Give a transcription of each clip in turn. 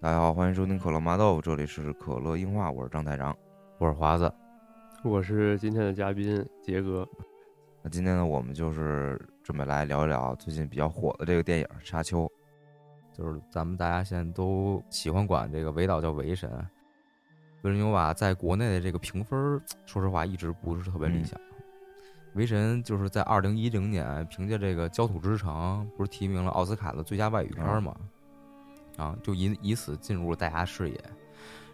大家好，欢迎收听可乐麻豆腐，这里是可乐硬化，我是张台长。我是华子，我是今天的嘉宾杰哥。那今天呢，我们就是准备来聊一聊最近比较火的这个电影《沙丘》。就是咱们大家现在都喜欢管这个维导叫维神，维神牛瓦在国内的这个评分，说实话一直不是特别理想。维神就是在二零一零年凭借这个《焦土之城》不是提名了奥斯卡的最佳外语片嘛，啊，就以以此进入了大家视野。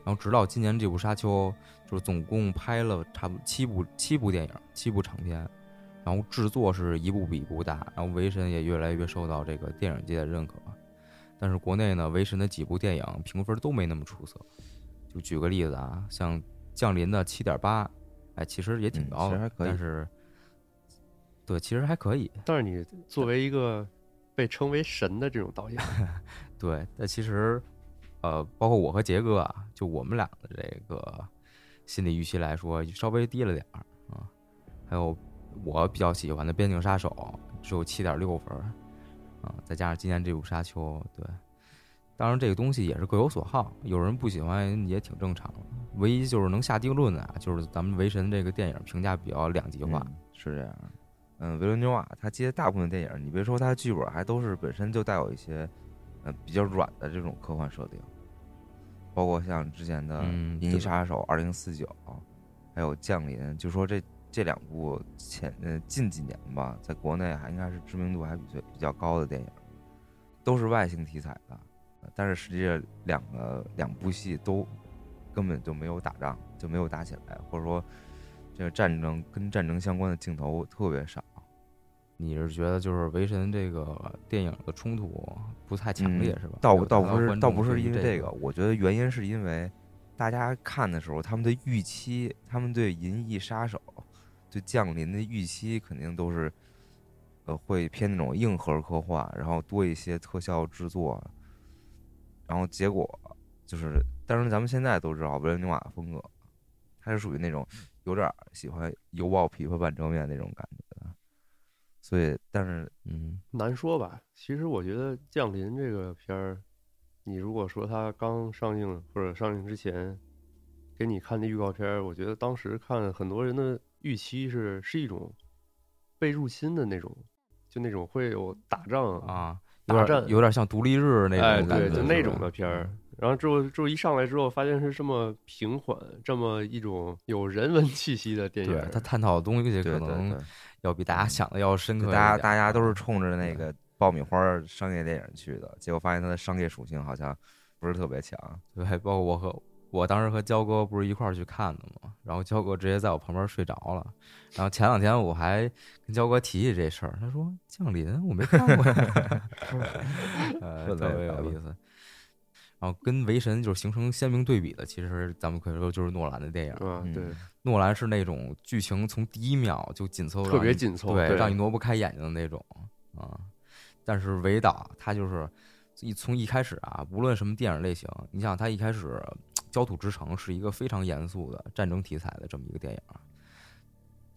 然后直到今年这部《沙丘》，就是总共拍了差不多七部七部电影，七部长片，然后制作是一部比一部大，然后维神也越来越受到这个电影界的认可。但是国内呢，维神的几部电影评分都没那么出色。就举个例子啊，像《降临》的七点八，哎，其实也挺高的，但是，对，其实还可以。但是你作为一个被称为神的这种导演，对，但其实，呃，包括我和杰哥啊，就我们俩的这个心理预期来说，稍微低了点儿啊。还有我比较喜欢的《边境杀手》，只有七点六分。啊，再加上今年这部《沙丘》，对，当然这个东西也是各有所好，有人不喜欢也挺正常的。唯一就是能下定论的，啊就是咱们《维神》这个电影评价比较两极化，是这样。嗯，维伦纽瓦他接大部分电影，你别说他剧本，还都是本身就带有一些嗯比较软的这种科幻设定，包括像之前的《银翼杀手二零四九》，还有《降临》，就说这。这两部前呃近几年吧，在国内还应该是知名度还比较比较高的电影，都是外星题材的，但是实际上两个两部戏都根本就没有打仗，就没有打起来，或者说这个战争跟战争相关的镜头特别少。你是觉得就是《维神》这个电影的冲突不太强烈是吧？倒倒不是倒不是因为这个，我觉得原因是因为大家看的时候，他们的预期，他们对《银翼杀手》。对降临的预期肯定都是，呃，会偏那种硬核科幻，然后多一些特效制作，然后结果就是，但是咱们现在都知道维伦纽瓦的风格，他是属于那种有点喜欢油爆琵琶半遮面那种感觉的，所以，但是，嗯，难说吧。其实我觉得降临这个片儿，你如果说它刚上映或者上映之前给你看的预告片，我觉得当时看很多人的。预期是是一种被入侵的那种，就那种会有打仗啊，打战有点像独立日那种感觉，就那种的片儿。然后之后之后一上来之后，发现是这么平缓，这么一种有人文气息的电影。他探讨的东西可能要比大家想的要深刻。大家大家都是冲着那个爆米花商业电影去的，结果发现它的商业属性好像不是特别强。对，包括我和。我当时和焦哥不是一块儿去看的吗？然后焦哥直接在我旁边睡着了。然后前两天我还跟焦哥提起这事儿，他说《降临》我没看过，呃，特别有意思。然后跟《维神》就是形成鲜明对比的，其实咱们可以说就是诺兰的电影。嗯，对，诺兰是那种剧情从第一秒就紧凑，特别紧凑，对，让你挪不开眼睛的那种啊。但是维导他就是一从一开始啊，无论什么电影类型，你想他一开始。《焦土之城》是一个非常严肃的战争题材的这么一个电影，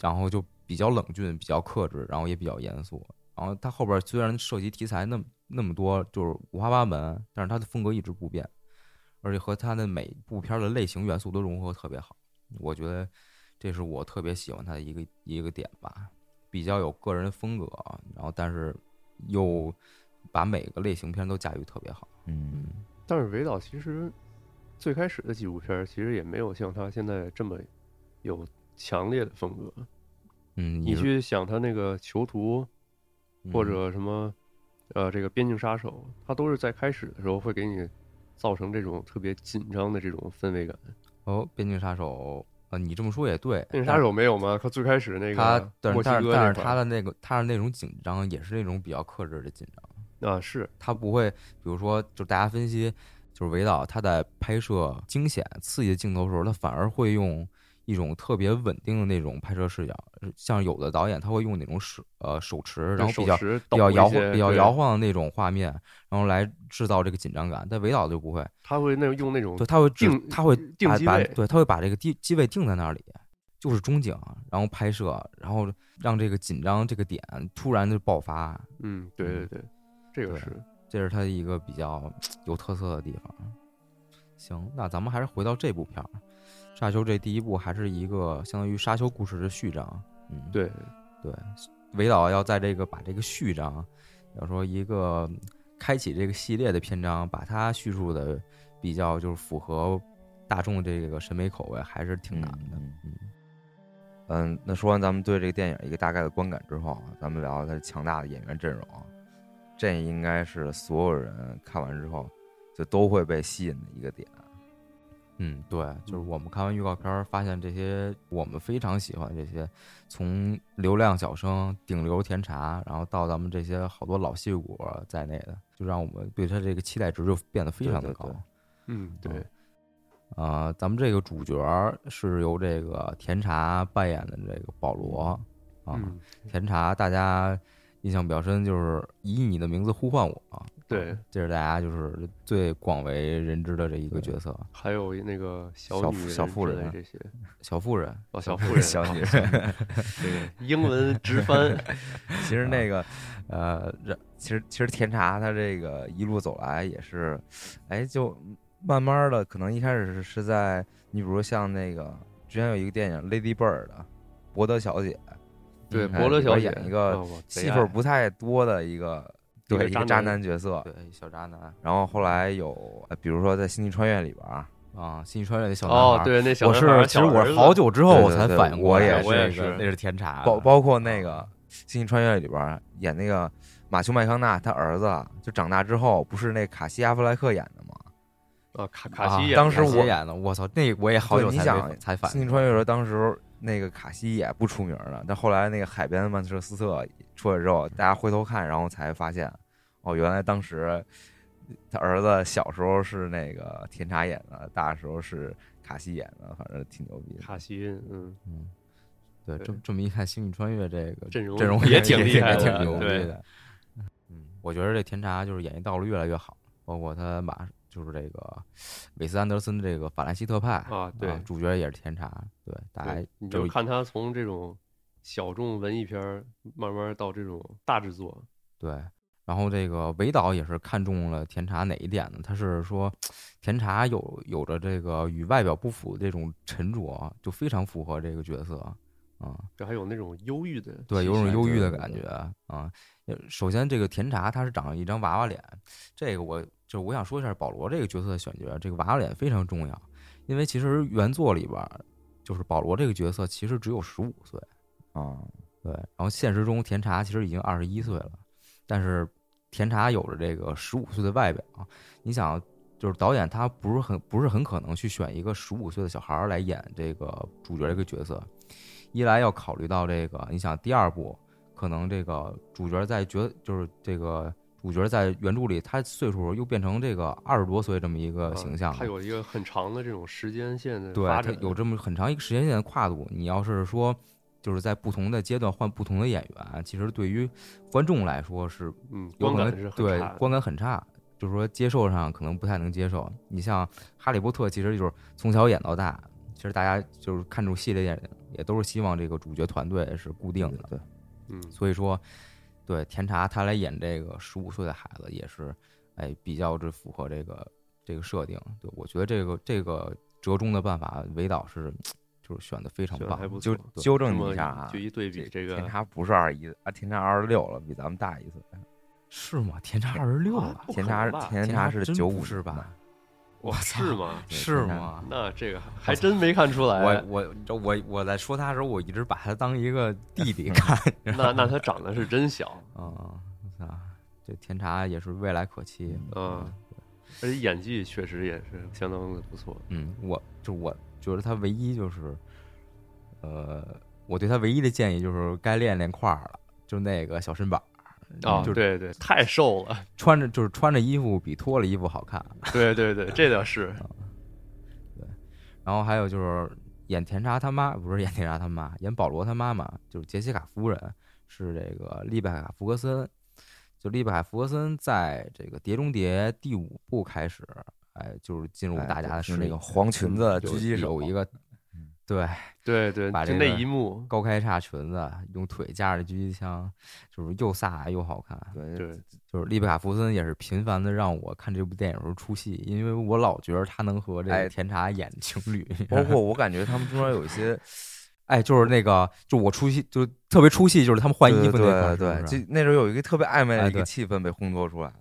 然后就比较冷峻、比较克制，然后也比较严肃。然后他后边虽然涉及题材那么那么多，就是五花八门，但是他的风格一直不变，而且和他的每部片的类型元素都融合特别好。我觉得这是我特别喜欢他的一个一个点吧，比较有个人风格，然后但是又把每个类型片都驾驭特别好。嗯，但是维导其实。最开始的几部片其实也没有像他现在这么有强烈的风格。嗯，你去想他那个《囚徒》或者什么呃这个《边境杀手》，他都是在开始的时候会给你造成这种特别紧张的这种氛围感。哦，《边境杀手》啊，你这么说也对，《边境杀手》没有吗？他最开始那个他，但是但是他的那个他的那种紧张也是那种比较克制的紧张啊，是他不会，比如说就大家分析。就是维导他在拍摄惊险刺激的镜头的时候，他反而会用一种特别稳定的那种拍摄视角，像有的导演他会用那种手呃手持，然后比较比较摇晃比较摇晃的那种画面，然后来制造这个紧张感。但韦导就不会，他会那用那种对，他会定他会定机位，对，他会把这个机机位定在那里，就是中景，然后拍摄，然后让这个紧张这个点突然就爆发。嗯，对对对，这个是。这是他一个比较 有特色的地方，行，那咱们还是回到这部片儿，《沙丘》这第一部还是一个相当于沙丘故事的序章。嗯，对对，韦导要在这个把这个序章，要说一个开启这个系列的篇章，把它叙述的比较就是符合大众这个审美口味，还是挺难的。嗯嗯，那说完咱们对这个电影一个大概的观感之后，咱们聊聊它强大的演员阵容。这应该是所有人看完之后就都会被吸引的一个点。嗯，对，就是我们看完预告片发现这些我们非常喜欢这些，从流量小生、顶流甜茶，然后到咱们这些好多老戏骨在内的，就让我们对他这个期待值就变得非常的高。嗯，对。啊，咱们这个主角是由这个甜茶扮演的这个保罗啊，甜茶大家。印象比较深，就是以你的名字呼唤我。对，这是大家就是最广为人知的这一个角色。还有那个小女小妇人这些，小妇人哦，小妇人，小女人，对，英文直翻。其实那个，呃，其实其实甜茶他这个一路走来也是，哎，就慢慢的，可能一开始是是在你比如像那个之前有一个电影《Lady Bird》，博德小姐。对，伯乐小姐演一个戏份不太多的一个，对一个渣男角色，对小渣男。然后后来有，比如说在《星际穿越》里边啊，《星际穿越》那小男孩，对那小我是其实我是好久之后我才反应过来，我也是那是甜茶。包包括那个《星际穿越》里边演那个马修麦康纳他儿子，就长大之后不是那卡西阿弗莱克演的吗？啊，卡卡西，当时我演的，我操，那我也好久才反。星际穿越的时候，当时。那个卡西也不出名了，但后来那个海边的曼彻斯特出来之后，大家回头看，然后才发现，哦，原来当时他儿子小时候是那个甜茶演的，大时候是卡西演的，反正挺牛逼的。卡西，嗯嗯，对，这这么一看，《星际穿越》这个阵容阵容也挺厉害，挺牛逼的。嗯，我觉得这甜茶就是演艺道路越来越好，包括他马。就是这个韦斯安德森这个法兰西特派啊，对，主角也是甜茶，对，大家你就看他从这种小众文艺片慢慢到这种大制作，对。然后这个韦导也是看中了甜茶哪一点呢？他是说甜茶有有着这个与外表不符的这种沉着，就非常符合这个角色啊。这还有那种忧郁的，对，有种忧郁的感觉啊。首先，这个甜茶他是长了一张娃娃脸，这个我。就是我想说一下保罗这个角色的选角，这个娃娃脸非常重要，因为其实原作里边就是保罗这个角色其实只有十五岁啊，对，然后现实中甜茶其实已经二十一岁了，但是甜茶有着这个十五岁的外表，你想，就是导演他不是很不是很可能去选一个十五岁的小孩来演这个主角这个角色，一来要考虑到这个，你想第二部可能这个主角在角就是这个。主角在原著里，他岁数又变成这个二十多岁这么一个形象，他有一个很长的这种时间线的对，他有这么很长一个时间线的跨度。你要是说，就是在不同的阶段换不同的演员，其实对于观众来说是，嗯，观感是对观感很差，就是说接受上可能不太能接受。你像《哈利波特》，其实就是从小演到大，其实大家就是看这种系列电影，也都是希望这个主角团队是固定的，对，嗯，所以说。对，甜茶他来演这个十五岁的孩子也是，哎，比较这符合这个这个设定。对，我觉得这个这个折中的办法，韦导是就是选的非常棒。纠纠正你一下啊，就一对比，这个甜茶不是二十一啊，甜茶二十六了，比咱们大一岁。是吗？甜茶二十六了，甜茶甜茶是九五是吧？我是吗？是吗？那这个还真没看出来。我我我我在说他的时候，我一直把他当一个弟弟看。那那他长得是真小啊！啊，这甜茶也是未来可期。嗯，而且演技确实也是相当的不错。嗯，我就我觉得他唯一就是，呃，我对他唯一的建议就是该练练块儿了，就那个小身板。啊，对对，太瘦了，穿着就是穿着衣服比脱了衣服好看。对对对，这倒是。对，然后还有就是演甜茶他妈，不是演甜茶他妈，演保罗他妈妈，就是杰西卡夫人，是这个丽贝卡·福格森。就丽贝卡·福格森在这个《碟中谍》第五部开始，哎，就是进入大家的是那个黄裙子狙击手有一个，对对对，把这那一幕高开叉裙子，用腿架着狙击枪，就是又飒又好看。对对，就是利贝卡·福森也是频繁的让我看这部电影时候出戏，因为我老觉得他能和这个甜茶演情侣。包括我感觉他们中间有一些，哎，就是那个，就我出戏就特别出戏，就是他们换衣服那块对，就那时候有一个特别暧昧的一个气氛被烘托出来。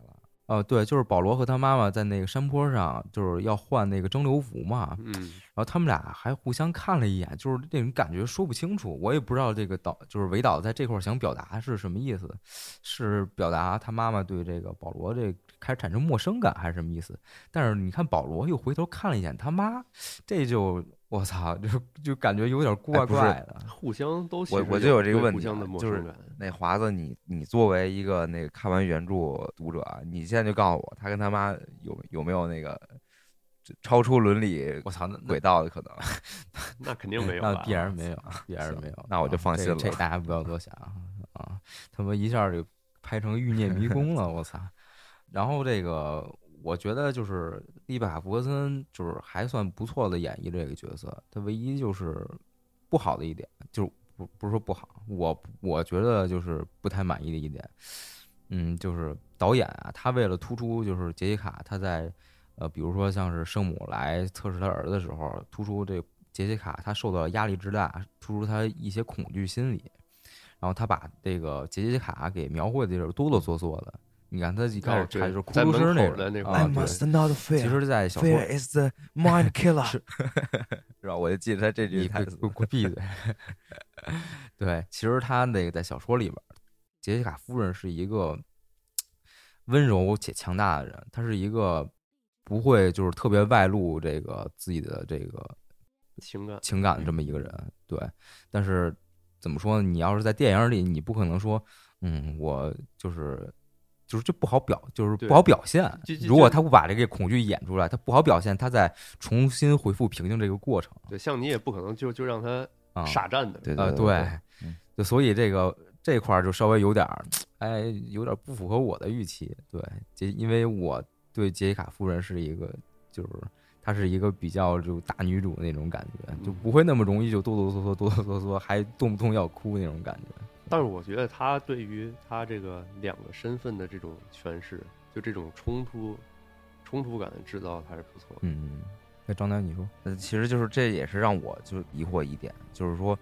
呃，对，就是保罗和他妈妈在那个山坡上，就是要换那个蒸馏服嘛。嗯，然后他们俩还互相看了一眼，就是那种感觉说不清楚，我也不知道这个导就是韦导在这块想表达是什么意思，是表达他妈妈对这个保罗这开始产生陌生感，还是什么意思？但是你看保罗又回头看了一眼他妈，这就。我操，就就感觉有点怪怪的，互相都我我就有这个问题，就是那华子，你你作为一个那个看完原著读者，你现在就告诉我，他跟他妈有有没有那个超出伦理我操轨道的可能？那肯定没有，那必然没有，必然没有，那我就放心了。这大家不要多想啊！他们一下就拍成欲念迷宫了，我操！然后这个。我觉得就是利巴卡·福格森就是还算不错的演绎这个角色，他唯一就是不好的一点，就是不不是说不好，我我觉得就是不太满意的一点，嗯，就是导演啊，他为了突出就是杰西卡，他在呃，比如说像是圣母来测试他儿子的时候，突出这杰西卡他受到压力之大，突出他一些恐惧心理，然后他把这个杰西卡给描绘的就是哆哆嗦嗦的。你看他一开始他就是哭声那个，I must not fear。其实，在小说 is the mind killer，是吧？我就记得他这句台词，闭嘴。对，其实他那个在小说里边，杰西卡夫人是一个温柔且强大的人，她是一个不会就是特别外露这个自己的这个情感情感的这么一个人。对，但是怎么说呢？你要是在电影里，你不可能说，嗯，我就是。就是就不好表，就是不好表现。如果他不把这个恐惧演出来，他不好表现。他在重新恢复平静这个过程。对，像你也不可能就就让他傻站的。呃，对，就所以这个这块儿就稍微有点儿，哎，有点不符合我的预期。对，杰，因为我对杰西卡夫人是一个，就是她是一个比较就大女主那种感觉，就不会那么容易就哆哆嗦嗦、哆哆嗦嗦，还动不动要哭那种感觉。但是我觉得他对于他这个两个身份的这种诠释，就这种冲突、冲突感的制造还是不错的。嗯，那张楠你说，呃，其实就是这也是让我就疑惑一点，就是说，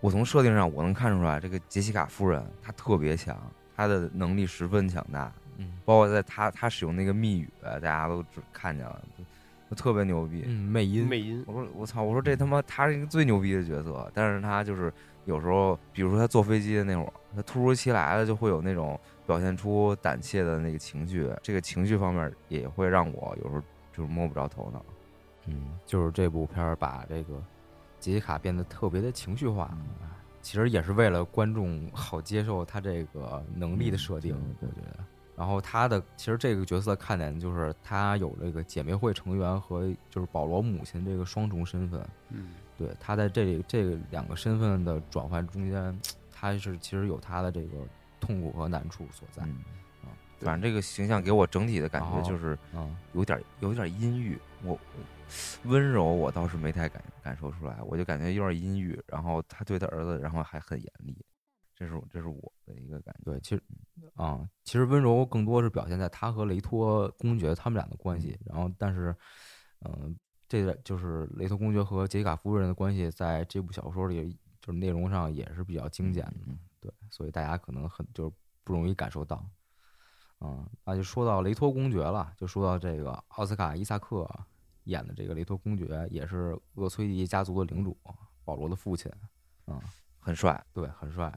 我从设定上我能看出来，这个杰西卡夫人她特别强，她的能力十分强大。嗯，包括在她她使用那个密语，大家都只看见了，特别牛逼。嗯，魅音，魅音。我说我操，我说这他妈他是一个最牛逼的角色，但是他就是。有时候，比如说他坐飞机的那会儿，他突如其来的就会有那种表现出胆怯的那个情绪，这个情绪方面也会让我有时候就是摸不着头脑。嗯，就是这部片儿把这个杰西卡变得特别的情绪化，其实也是为了观众好接受他这个能力的设定，我觉得。然后他的其实这个角色看点就是他有这个姐妹会成员和就是保罗母亲这个双重身份。嗯。对他在这里这两个身份的转换中间，他是其实有他的这个痛苦和难处所在。啊，反正这个形象给我整体的感觉就是，有点有点阴郁。我温柔我倒是没太感感受出来，我就感觉有点阴郁。然后他对他儿子，然后还很严厉，这是这是我的一个感觉。对，其实啊，其实温柔更多是表现在他和雷托公爵他们俩的关系。然后，但是，嗯。这个就是雷托公爵和杰西卡夫人的关系，在这部小说里，就是内容上也是比较精简的，对，所以大家可能很就是不容易感受到。嗯，那就说到雷托公爵了，就说到这个奥斯卡伊萨克演的这个雷托公爵，也是厄崔迪家族的领主保罗的父亲，嗯，很帅，对，很帅。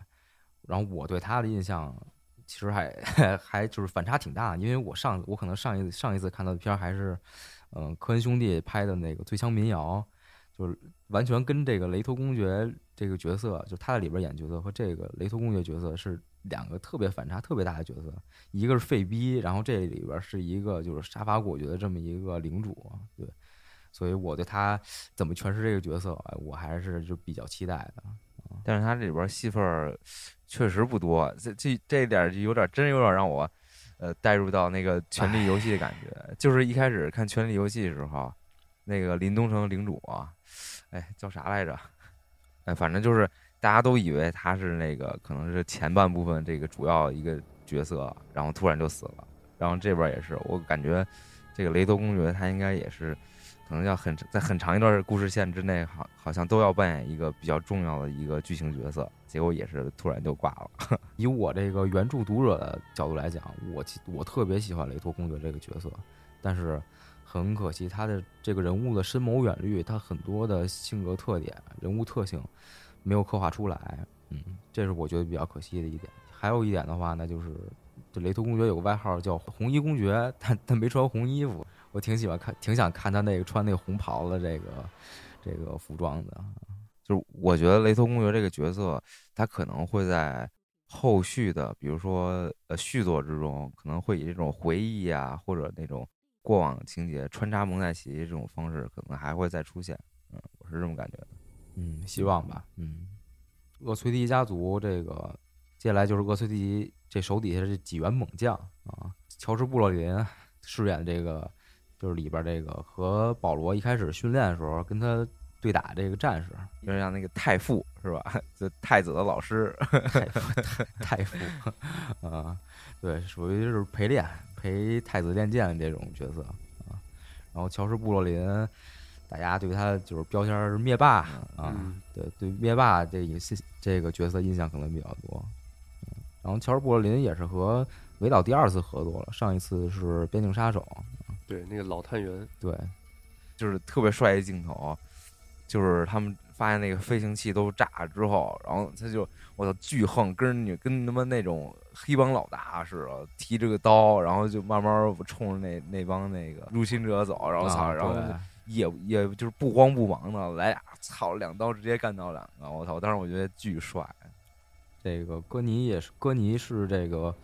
然后我对他的印象，其实还 还就是反差挺大，因为我上我可能上一次上一次看到的片儿还是。嗯，科恩兄弟拍的那个《最强民谣》，就是完全跟这个雷托公爵这个角色，就他在里边演角色和这个雷托公爵角色是两个特别反差特别大的角色。一个是废逼，然后这里边是一个就是杀伐果决的这么一个领主，对。所以我对他怎么诠释这个角色，我还是就比较期待的。但是他这里边戏份确实不多，这这这点就有点真有点让我。呃，带入到那个《权力游戏》的感觉，就是一开始看《权力游戏》的时候，那个林东城领主啊，哎，叫啥来着？哎，反正就是大家都以为他是那个可能是前半部分这个主要一个角色，然后突然就死了。然后这边也是，我感觉这个雷德公爵他应该也是，可能要很在很长一段故事线之内，好好像都要扮演一个比较重要的一个剧情角色，结果也是突然就挂了。以我这个原著读者的角度来讲，我我特别喜欢雷托公爵这个角色，但是。很可惜，他的这个人物的深谋远虑，他很多的性格特点、人物特性没有刻画出来，嗯，这是我觉得比较可惜的一点。还有一点的话，呢就是这雷托公爵有个外号叫红衣公爵，他他没穿红衣服，我挺喜欢看，挺想看他那个穿那个红袍的这个这个服装的。就是我觉得雷托公爵这个角色，他可能会在后续的，比如说呃续作之中，可能会以这种回忆啊，或者那种。过往情节穿插蒙太奇这种方式可能还会再出现，嗯，我是这么感觉的，嗯，希望吧，嗯，厄崔迪家族这个接下来就是厄崔迪这手底下这几员猛将啊，乔治布洛林饰演这个就是里边这个和保罗一开始训练的时候跟他对打这个战士，有点像那个太傅是吧？就太子的老师，太太傅啊，对，属于是陪练。陪太子练剑这种角色啊，然后乔什布洛林，大家对他就是标签是灭霸啊，对对灭霸这个这个角色印象可能比较多。然后乔什布洛林也是和维导第二次合作了，上一次是边境杀手，对那个老探员，对，就是特别帅一镜头，就是他们。发现那个飞行器都炸了之后，然后他就我操巨横，跟你跟他妈那种黑帮老大似的，提着个刀，然后就慢慢冲着那那帮那个入侵者走，然后操，然后也也就是不慌不忙的来俩，操两刀直接干掉两个，我操！当时我觉得巨帅。这个哥尼也是，哥尼是这个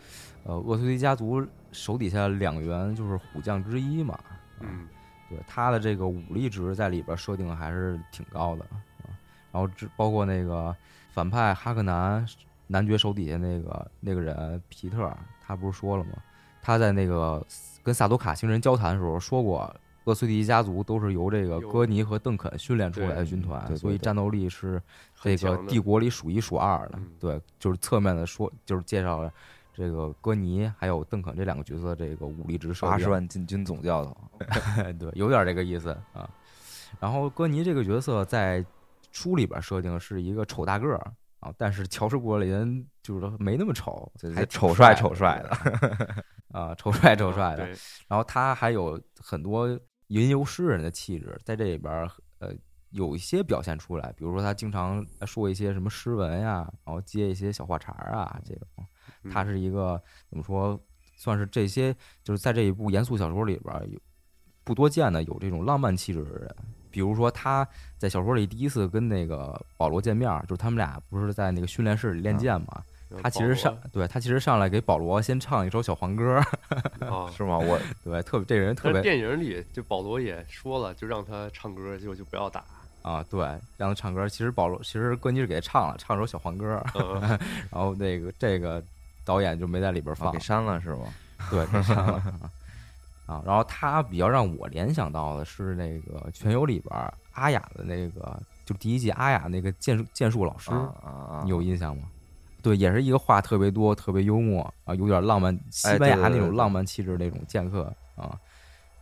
呃厄崔迪家族手底下两员就是虎将之一嘛，嗯，对他的这个武力值在里边设定还是挺高的。然后，这包括那个反派哈克南男爵手底下那个那个人皮特，他不是说了吗？他在那个跟萨多卡星人交谈的时候说过，厄崔迪家族都是由这个戈尼和邓肯训练出来的军团，所以战斗力是这个帝国里数一数二的。对，就是侧面的说，就是介绍了这个戈尼还有邓肯这两个角色这个武力值八十万禁军总教头，对，有点这个意思啊。然后戈尼这个角色在。书里边设定是一个丑大个儿啊，但是乔治·布洛林就是没那么丑，还丑帅丑帅的啊，丑帅丑帅的。然后他还有很多吟游诗人的气质，在这里边呃有一些表现出来，比如说他经常说一些什么诗文呀，然后接一些小话茬啊，这种他是一个怎么说，算是这些就是在这一部严肃小说里边有不多见的有这种浪漫气质的人。比如说他在小说里第一次跟那个保罗见面，就是他们俩不是在那个训练室里练剑嘛？他其实上对他其实上来给保罗先唱一首小黄歌，是吗？我 对特别这人特别。电影里就保罗也说了，就让他唱歌，就就不要打啊。对，让他唱歌。其实保罗其实关机是给他唱了，唱首小黄歌，然后那个这个导演就没在里边放，给删了是吗？对，给删了。啊，然后他比较让我联想到的是那个《全游》里边阿雅的那个，就第一季阿雅那个剑术剑术老师，你有印象吗？对，也是一个话特别多、特别幽默啊，有点浪漫西班牙那种浪漫气质那种剑客啊。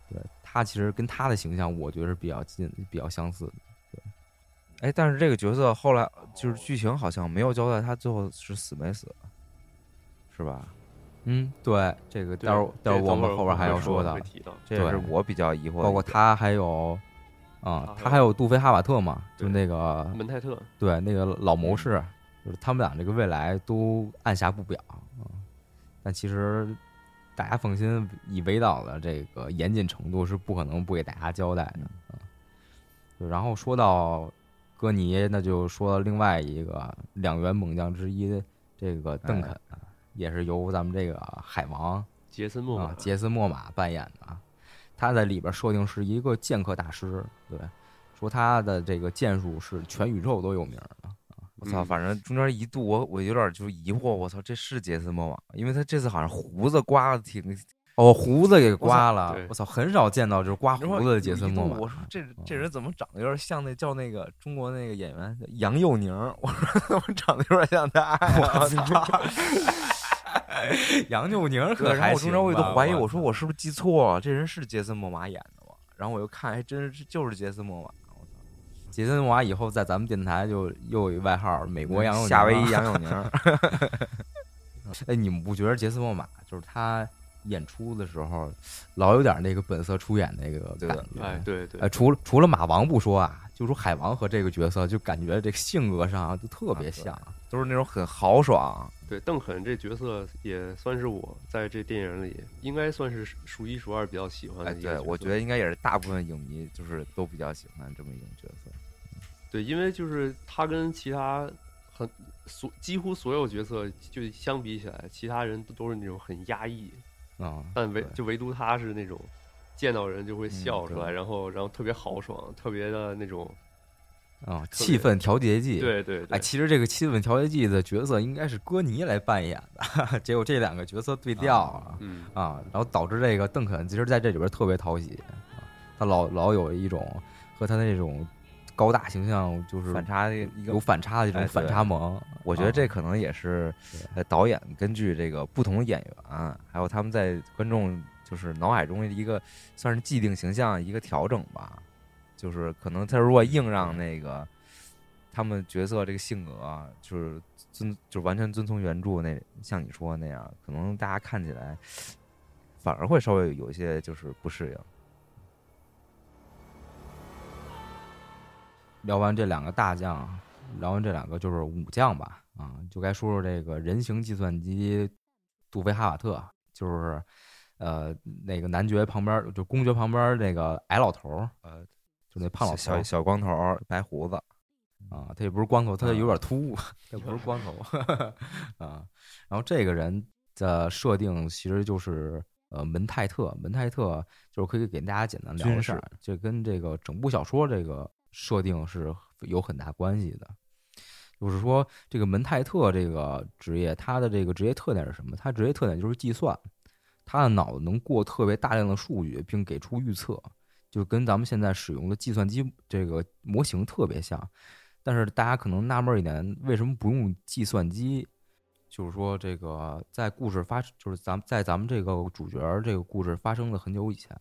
对他其实跟他的形象，我觉得是比较近、比较相似的。对，哎，但是这个角色后来就是剧情好像没有交代他最后是死没死，是吧？嗯，对，这个待会儿待会儿我们后边还要说的，这也是我比较疑惑。包括他还有，嗯，他还有杜菲哈瓦特嘛，就那个门泰特，对，那个老谋士，就是他们俩这个未来都按下不表啊。但其实大家放心，以维导的这个严谨程度，是不可能不给大家交代的啊。然后说到哥尼，那就说另外一个两员猛将之一，这个邓肯。也是由咱们这个海王杰森·莫玛杰森·莫玛扮演的，他在里边设定是一个剑客大师，对，说他的这个剑术是全宇宙都有名的。我操，反正中间一度我我有点就疑惑，我操，这是杰森·莫玛？因为他这次好像胡子刮的挺，哦，胡子给刮了，我操，很少见到就是刮胡子的杰森·莫玛。我说这这人怎么长得有点像那叫那个中国那个演员杨佑宁？我说怎么长得有点像他？我操！杨佑宁可还行。然后我中间我都怀疑，我说我是不是记错了？这人是杰森·莫玛演的吗？然后我又看，还真是就是杰森·莫玛。我操！杰森·莫玛以后在咱们电台就又有一外号“美国杨佑宁”，夏威夷杨佑宁。哎，你们不觉得杰森·莫玛就是他？演出的时候，老有点那个本色出演那个感觉。哎，对对。哎，除了除了马王不说啊，就说海王和这个角色，就感觉这个性格上就特别像，都是那种很豪爽。对，邓肯这角色也算是我在这电影里应该算是数一数二比较喜欢的。哎，对，我觉得应该也是大部分影迷就是都比较喜欢这么一种角色。对，因为就是他跟其他很所几乎所有角色就相比起来，其他人都都是那种很压抑。啊！但唯就唯独他是那种见到人就会笑出来，然后然后特别豪爽，特别的那种啊气氛调节剂。对对，哎，其实这个气氛调节剂的角色应该是戈尼来扮演的，结果这两个角色对调了，嗯啊，然后导致这个邓肯其实在这里边特别讨喜，他老老有一种和他那种。高大形象就是反差的一个有反差的这种反差萌，我觉得这可能也是导演根据这个不同演员，还有他们在观众就是脑海中的一个算是既定形象一个调整吧。就是可能他如果硬让那个他们角色这个性格就是遵就完全遵从原著那像你说那样，可能大家看起来反而会稍微有一些就是不适应。聊完这两个大将，聊完这两个就是武将吧，啊，就该说说这个人形计算机杜菲哈瓦特，就是呃那个男爵旁边就公爵旁边那个矮老头儿呃，就那胖老头小小光头白胡子啊，他也不是光头，他有点秃，他不是光头 啊。然后这个人的设定其实就是呃门泰特，门泰特就是可以给大家简单聊一下，就跟这个整部小说这个。设定是有很大关系的，就是说，这个门泰特这个职业，他的这个职业特点是什么？他职业特点就是计算，他的脑子能过特别大量的数据，并给出预测，就跟咱们现在使用的计算机这个模型特别像。但是大家可能纳闷一点，为什么不用计算机？就是说，这个在故事发，就是咱们在咱们这个主角这个故事发生的很久以前，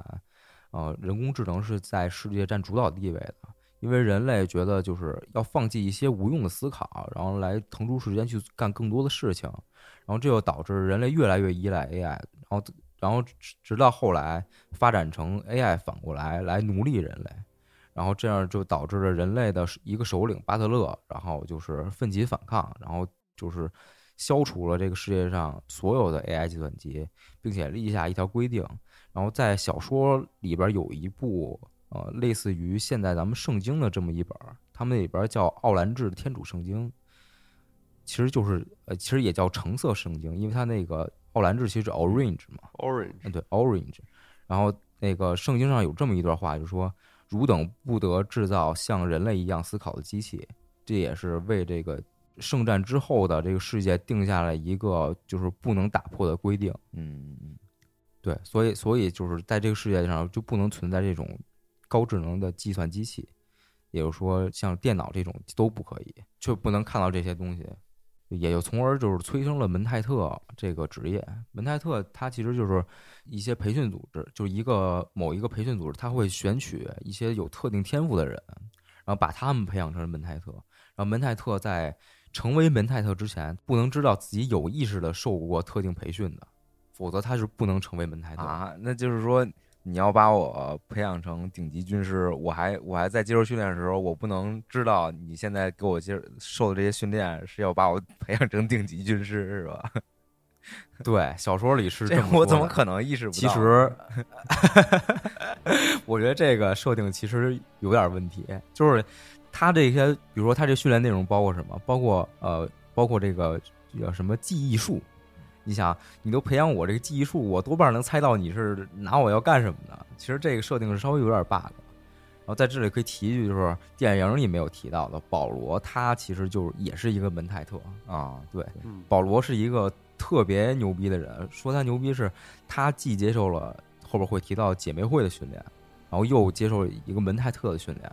呃，人工智能是在世界占主导地位的。因为人类觉得就是要放弃一些无用的思考，然后来腾出时间去干更多的事情，然后这又导致人类越来越依赖 AI，然后然后直直到后来发展成 AI 反过来来奴隶人类，然后这样就导致了人类的一个首领巴特勒，然后就是奋起反抗，然后就是消除了这个世界上所有的 AI 计算机，并且立下一条规定，然后在小说里边有一部。呃，类似于现在咱们圣经的这么一本，他们里边叫奥兰治的天主圣经，其实就是呃，其实也叫橙色圣经，因为它那个奥兰治其实是 orange 嘛，orange，对 orange。然后那个圣经上有这么一段话，就说：“汝等不得制造像人类一样思考的机器。”这也是为这个圣战之后的这个世界定下了一个就是不能打破的规定。嗯嗯，对，所以所以就是在这个世界上就不能存在这种。高智能的计算机器，也就是说，像电脑这种都不可以，就不能看到这些东西，也就从而就是催生了门泰特这个职业。门泰特他其实就是一些培训组织，就是一个某一个培训组织，他会选取一些有特定天赋的人，然后把他们培养成门泰特。然后门泰特在成为门泰特之前，不能知道自己有意识的受过特定培训的，否则他是不能成为门泰特啊。那就是说。你要把我培养成顶级军师，我还我还在接受训练的时候，我不能知道你现在给我接受的这些训练是要把我培养成顶级军师，是吧？对，小说里是这么我怎么可能意识不到？其实，我觉得这个设定其实有点问题。就是他这些，比如说他这训练内容包括什么？包括呃，包括这个叫什么记忆术。你想，你都培养我这个记忆术，我多半能猜到你是拿我要干什么的。其实这个设定是稍微有点 bug。然后在这里可以提一句，就是电影里没有提到的，保罗他其实就是也是一个门泰特啊。对，保罗是一个特别牛逼的人。说他牛逼是，他既接受了后边会提到姐妹会的训练，然后又接受了一个门泰特的训练，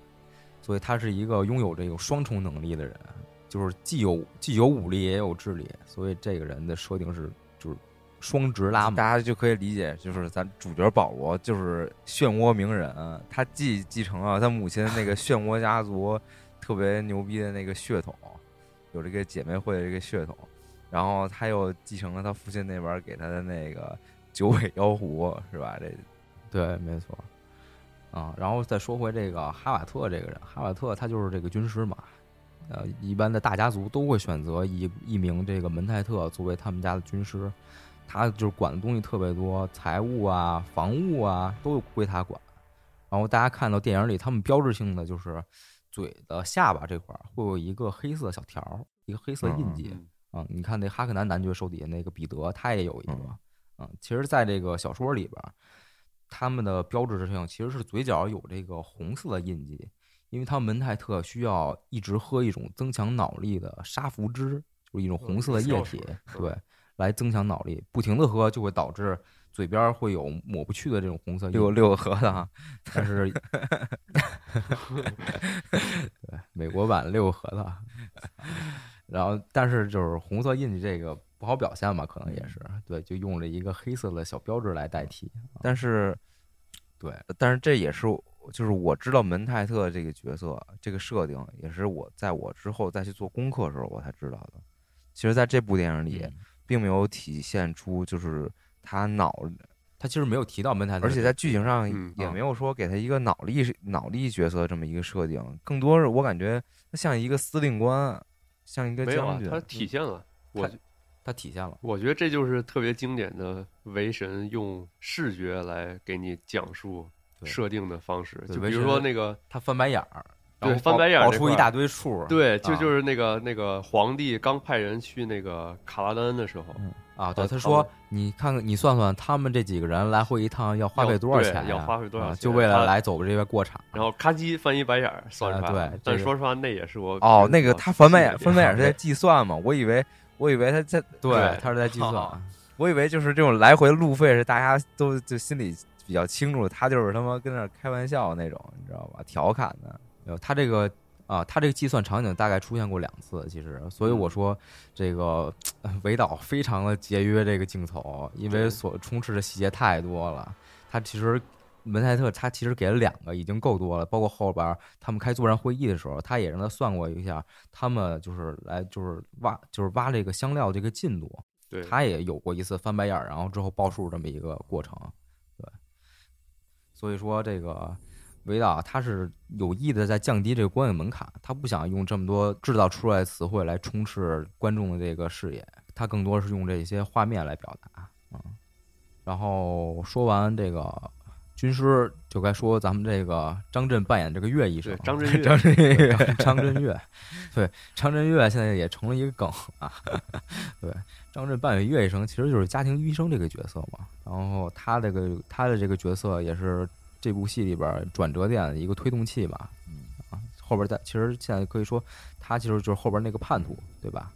所以他是一个拥有这个双重能力的人，就是既有既有武力也有智力，所以这个人的设定是就是双直拉嘛，大家就可以理解，就是咱主角保罗就是漩涡鸣人，他既继承了他母亲那个漩涡家族特别牛逼的那个血统。有这个姐妹会的这个血统，然后他又继承了他父亲那边给他的那个九尾妖狐，是吧？这对，没错。啊，然后再说回这个哈瓦特这个人，哈瓦特他就是这个军师嘛。呃，一般的大家族都会选择一一名这个门泰特作为他们家的军师，他就是管的东西特别多，财务啊、防务啊都归他管。然后大家看到电影里，他们标志性的就是。嘴的下巴这块儿会有一个黑色小条，一个黑色印记啊。你看那哈克南男爵手底下那个彼得，他也有一个嗯。其实，在这个小说里边，他们的标志性其实是嘴角有这个红色的印记，因为他们门泰特需要一直喝一种增强脑力的沙福汁，就是一种红色的液体，对，来增强脑力，不停的喝就会导致。嘴边会有抹不去的这种红色，六六个核桃，但是，对美国版六个核桃，然后但是就是红色印记这个不好表现吧，可能也是对，就用了一个黑色的小标志来代替。但是，对，但是这也是就是我知道门泰特这个角色这个设定，也是我在我之后再去做功课的时候我才知道的。其实，在这部电影里，并没有体现出就是。他脑，他其实没有提到门泰特，而且在剧情上也没有说给他一个脑力脑力角色这么一个设定，更多是我感觉他像一个司令官，像一个将军。他体现了，我他体现了。我觉得这就是特别经典的维神用视觉来给你讲述设定的方式，就比如说那个他翻白眼儿，对，翻白眼儿出一大堆数，对，就就是那个那个皇帝刚派人去那个卡拉丹的时候。啊，对，他说，你看看，你算算，他们这几个人来回一趟要花费多少钱要花费多少？就为了来走这边过场。然后咔叽翻一白眼儿，算出来。对，但说实话，那也是我哦，那个他翻白眼，翻白眼是在 计算嘛？我以为，我以为他在对，他是在计算。我以为就是这种来回路费是大家都就心里比较清楚，他就是他妈跟那开玩笑那种，你知道吧？调侃的。他这个。啊，他这个计算场景大概出现过两次，其实，所以我说这个 维导非常的节约这个镜头，因为所充斥的细节太多了。他其实文泰特他其实给了两个已经够多了，包括后边他们开作战会议的时候，他也让他算过一下，他们就是来就是挖就是挖这个香料这个进度，对，他也有过一次翻白眼，然后之后报数这么一个过程，对，所以说这个。维导他是有意的在降低这个观影门槛，他不想用这么多制造出来的词汇来充斥观众的这个视野，他更多是用这些画面来表达。嗯，然后说完这个军师，就该说咱们这个张震扮演这个岳医生。张震岳，张震岳，张震岳，对，张震岳现在也成了一个梗啊。对，张震扮演岳医生，其实就是家庭医生这个角色嘛。然后他这个他的这个角色也是。这部戏里边转折点的一个推动器吧，嗯啊，后边在其实现在可以说，他其实就是后边那个叛徒，对吧？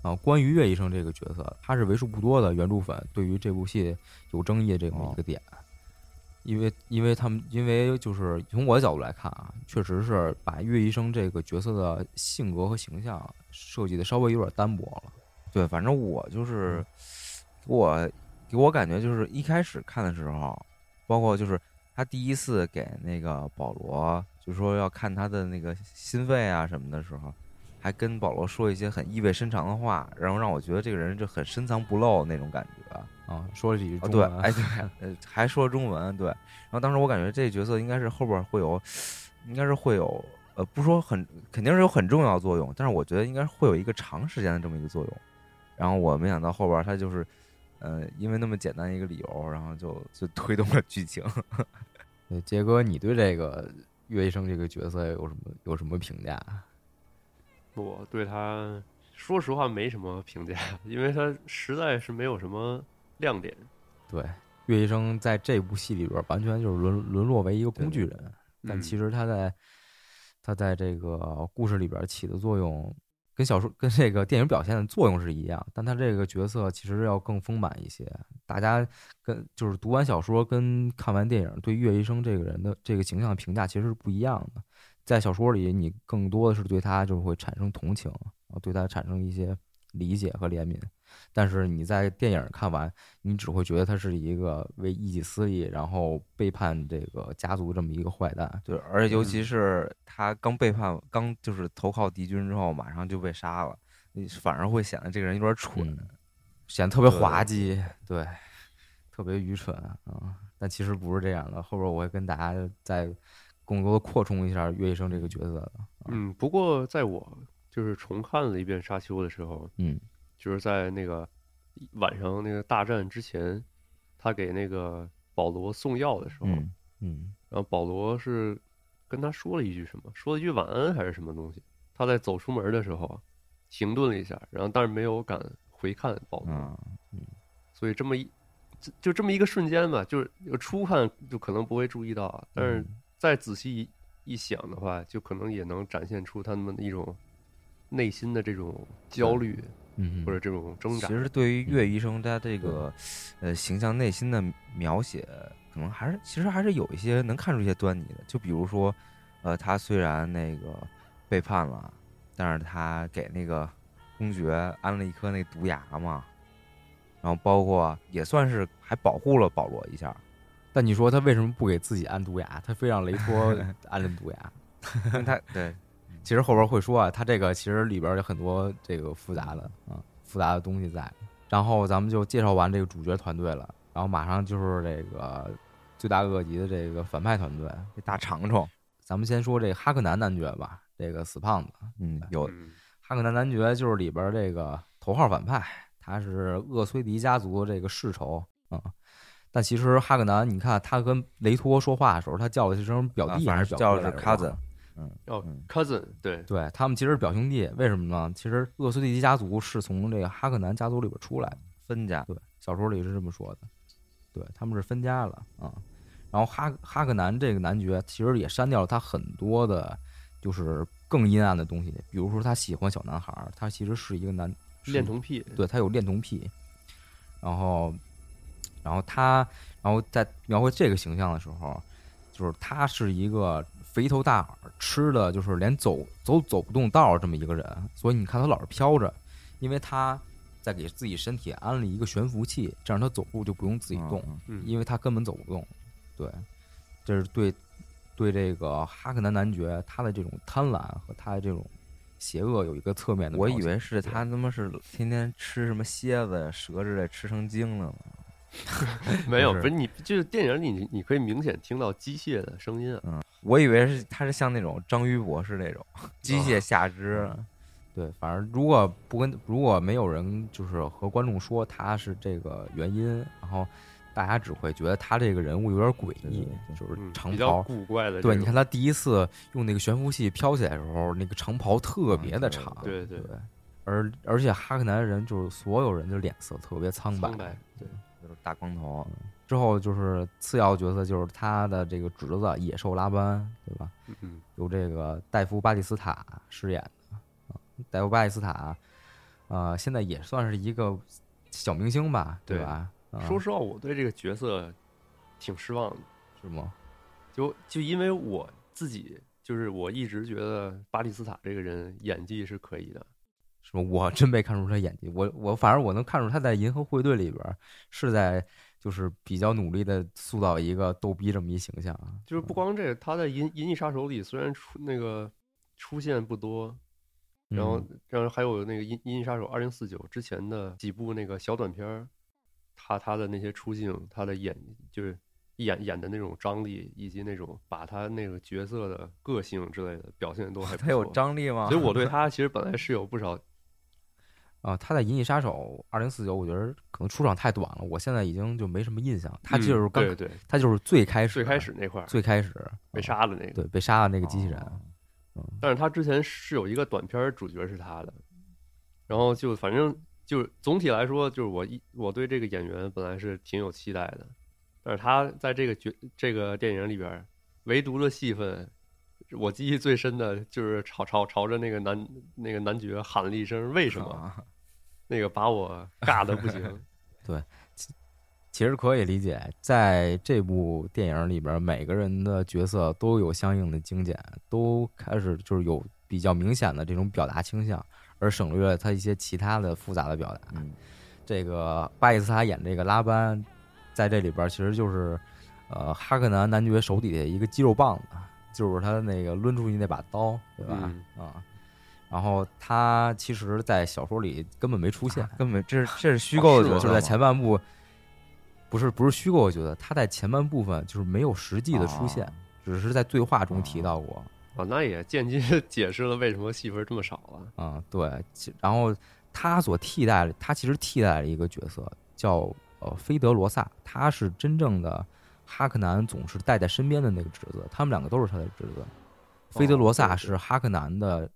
啊，关于岳医生这个角色，他是为数不多的原著粉对于这部戏有争议这么一个点，因为因为他们因为就是从我的角度来看啊，确实是把岳医生这个角色的性格和形象设计的稍微有点单薄了。对，反正我就是我给我感觉就是一开始看的时候，包括就是。他第一次给那个保罗，就说要看他的那个心肺啊什么的时候，还跟保罗说一些很意味深长的话，然后让我觉得这个人就很深藏不露那种感觉啊，说了几句中文，对，哎对，呃还说中文，对，然后当时我感觉这个角色应该是后边会有，应该是会有，呃，不说很肯定是有很重要作用，但是我觉得应该会有一个长时间的这么一个作用，然后我没想到后边他就是。呃，因为那么简单一个理由，然后就就推动了剧情。杰哥，你对这个岳医生这个角色有什么有什么评价？我对他说实话没什么评价，因为他实在是没有什么亮点。对，岳医生在这部戏里边完全就是沦沦落为一个工具人，但其实他在他在这个故事里边起的作用跟小说跟这个电影表现的作用是一样，但他这个角色其实要更丰满一些。大家跟就是读完小说跟看完电影，对岳医生这个人的这个形象评价其实是不一样的。在小说里，你更多的是对他就是会产生同情，对他产生一些理解和怜悯。但是你在电影看完，你只会觉得他是一个为一己私利，然后背叛这个家族这么一个坏蛋。对，而且尤其是他刚背叛，刚就是投靠敌军之后，马上就被杀了，你反而会显得这个人有点蠢，显得特别滑稽，对，特别愚蠢啊。但其实不是这样的，后边我会跟大家再更多的扩充一下岳医生这个角色的。嗯，不过在我就是重看了一遍《沙丘》的时候，嗯。就是在那个晚上那个大战之前，他给那个保罗送药的时候，嗯，然后保罗是跟他说了一句什么？说了一句晚安还是什么东西？他在走出门的时候啊，停顿了一下，然后但是没有敢回看保罗，嗯，所以这么一就这么一个瞬间吧，就是初看就可能不会注意到，但是再仔细一想的话，就可能也能展现出他们的一种内心的这种焦虑。嗯，或者这种挣扎。其实对于岳医生他这个呃形象内心的描写，可能还是其实还是有一些能看出一些端倪的。就比如说，呃，他虽然那个背叛了，但是他给那个公爵安了一颗那毒牙嘛，然后包括也算是还保护了保罗一下。但你说他为什么不给自己安毒牙？他非让雷托 安了毒牙？他对。其实后边会说啊，他这个其实里边有很多这个复杂的啊复杂的东西在。然后咱们就介绍完这个主角团队了，然后马上就是这个罪大恶极的这个反派团队，这大长虫。咱们先说这个哈克南男爵吧，这个死胖子，嗯，有哈克南男爵就是里边这个头号反派，他是厄崔迪家族的这个世仇啊。但其实哈克南，你看他跟雷托说话的时候，他叫的是声表弟还是叫的是 cousin？嗯，哦，cousin，对对，他们其实是表兄弟，为什么呢？其实厄斯蒂奇家族是从这个哈克南家族里边出来的，分家。对，小说里是这么说的，对他们是分家了啊。然后哈哈克南这个男爵其实也删掉了他很多的，就是更阴暗的东西，比如说他喜欢小男孩，他其实是一个男恋童癖，对他有恋童癖。然后，然后他，然后在描绘这个形象的时候，就是他是一个。肥头大耳，吃的就是连走走走不动道这么一个人，所以你看他老是飘着，因为他在给自己身体安了一个悬浮器，这样他走路就不用自己动，因为他根本走不动。对，这是对对这个哈克南男爵他的这种贪婪和他的这种邪恶有一个侧面的。我以为是他他妈是天天吃什么蝎子、蛇之类吃成精了呢。没有，不是你，就是电影里你你可以明显听到机械的声音啊。我以为是他是像那种章鱼博士那种机械下肢。对，反正如果不跟如果没有人就是和观众说他是这个原因，然后大家只会觉得他这个人物有点诡异，就是长袍古怪的。对，你看他第一次用那个悬浮器飘起来的时候，那个长袍特别的长。对对。而而且哈克南人就是所有人的脸色特别苍白。对。就是大光头，之后就是次要角色，就是他的这个侄子野兽拉班，对吧？嗯，由这个戴夫巴蒂斯塔饰演的啊，戴夫巴蒂斯塔，呃，现在也算是一个小明星吧，对吧？说实话，我对这个角色挺失望的，是吗？就就因为我自己，就是我一直觉得巴蒂斯塔这个人演技是可以的。我真没看出他演技，我我反正我能看出他在《银河护卫队》里边是在就是比较努力的塑造一个逗逼这么一形象。就是不光这个，他在《银银翼杀手》里虽然出那个出现不多，然后然后还有那个《银银翼杀手二零四九》之前的几部那个小短片儿他他的那些出镜，他的演就是演演的那种张力，以及那种把他那个角色的个性之类的表现都还他有张力吗？所以我对 他其实本来是有不少。啊，他在《银翼杀手二零四九》，我觉得可能出场太短了，我现在已经就没什么印象。他就是刚，对对，他就是最开始最开始那块儿，最开始被杀的那个，对，被杀的那个机器人。嗯，但是他之前是有一个短片，主角是他的。然后就反正就总体来说，就是我一我对这个演员本来是挺有期待的，但是他在这个角这个电影里边，唯独的戏份我记忆最深的就是朝朝朝着那个男那个男爵喊了一声“为什么”，那个把我尬的不行。对，其实可以理解，在这部电影里边，每个人的角色都有相应的精简，都开始就是有比较明显的这种表达倾向，而省略了他一些其他的复杂的表达。这个巴伊斯塔演这个拉班，在这里边其实就是，呃，哈克南男爵手底下一个肌肉棒子，就是他那个抡出去那把刀，对吧？啊，然后他其实，在小说里根本没出现，根本这是这是虚构的，就是在前半部，不是不是虚构，我觉得他在前半部分就是没有实际的出现，只是在对话中提到过。哦，那也间接解释了为什么戏份这么少了。啊，对，然后。他所替代的，他其实替代了一个角色，叫呃菲德罗萨，他是真正的哈克南总是带在身边的那个侄子，他们两个都是他的侄子。菲德罗萨是哈克南的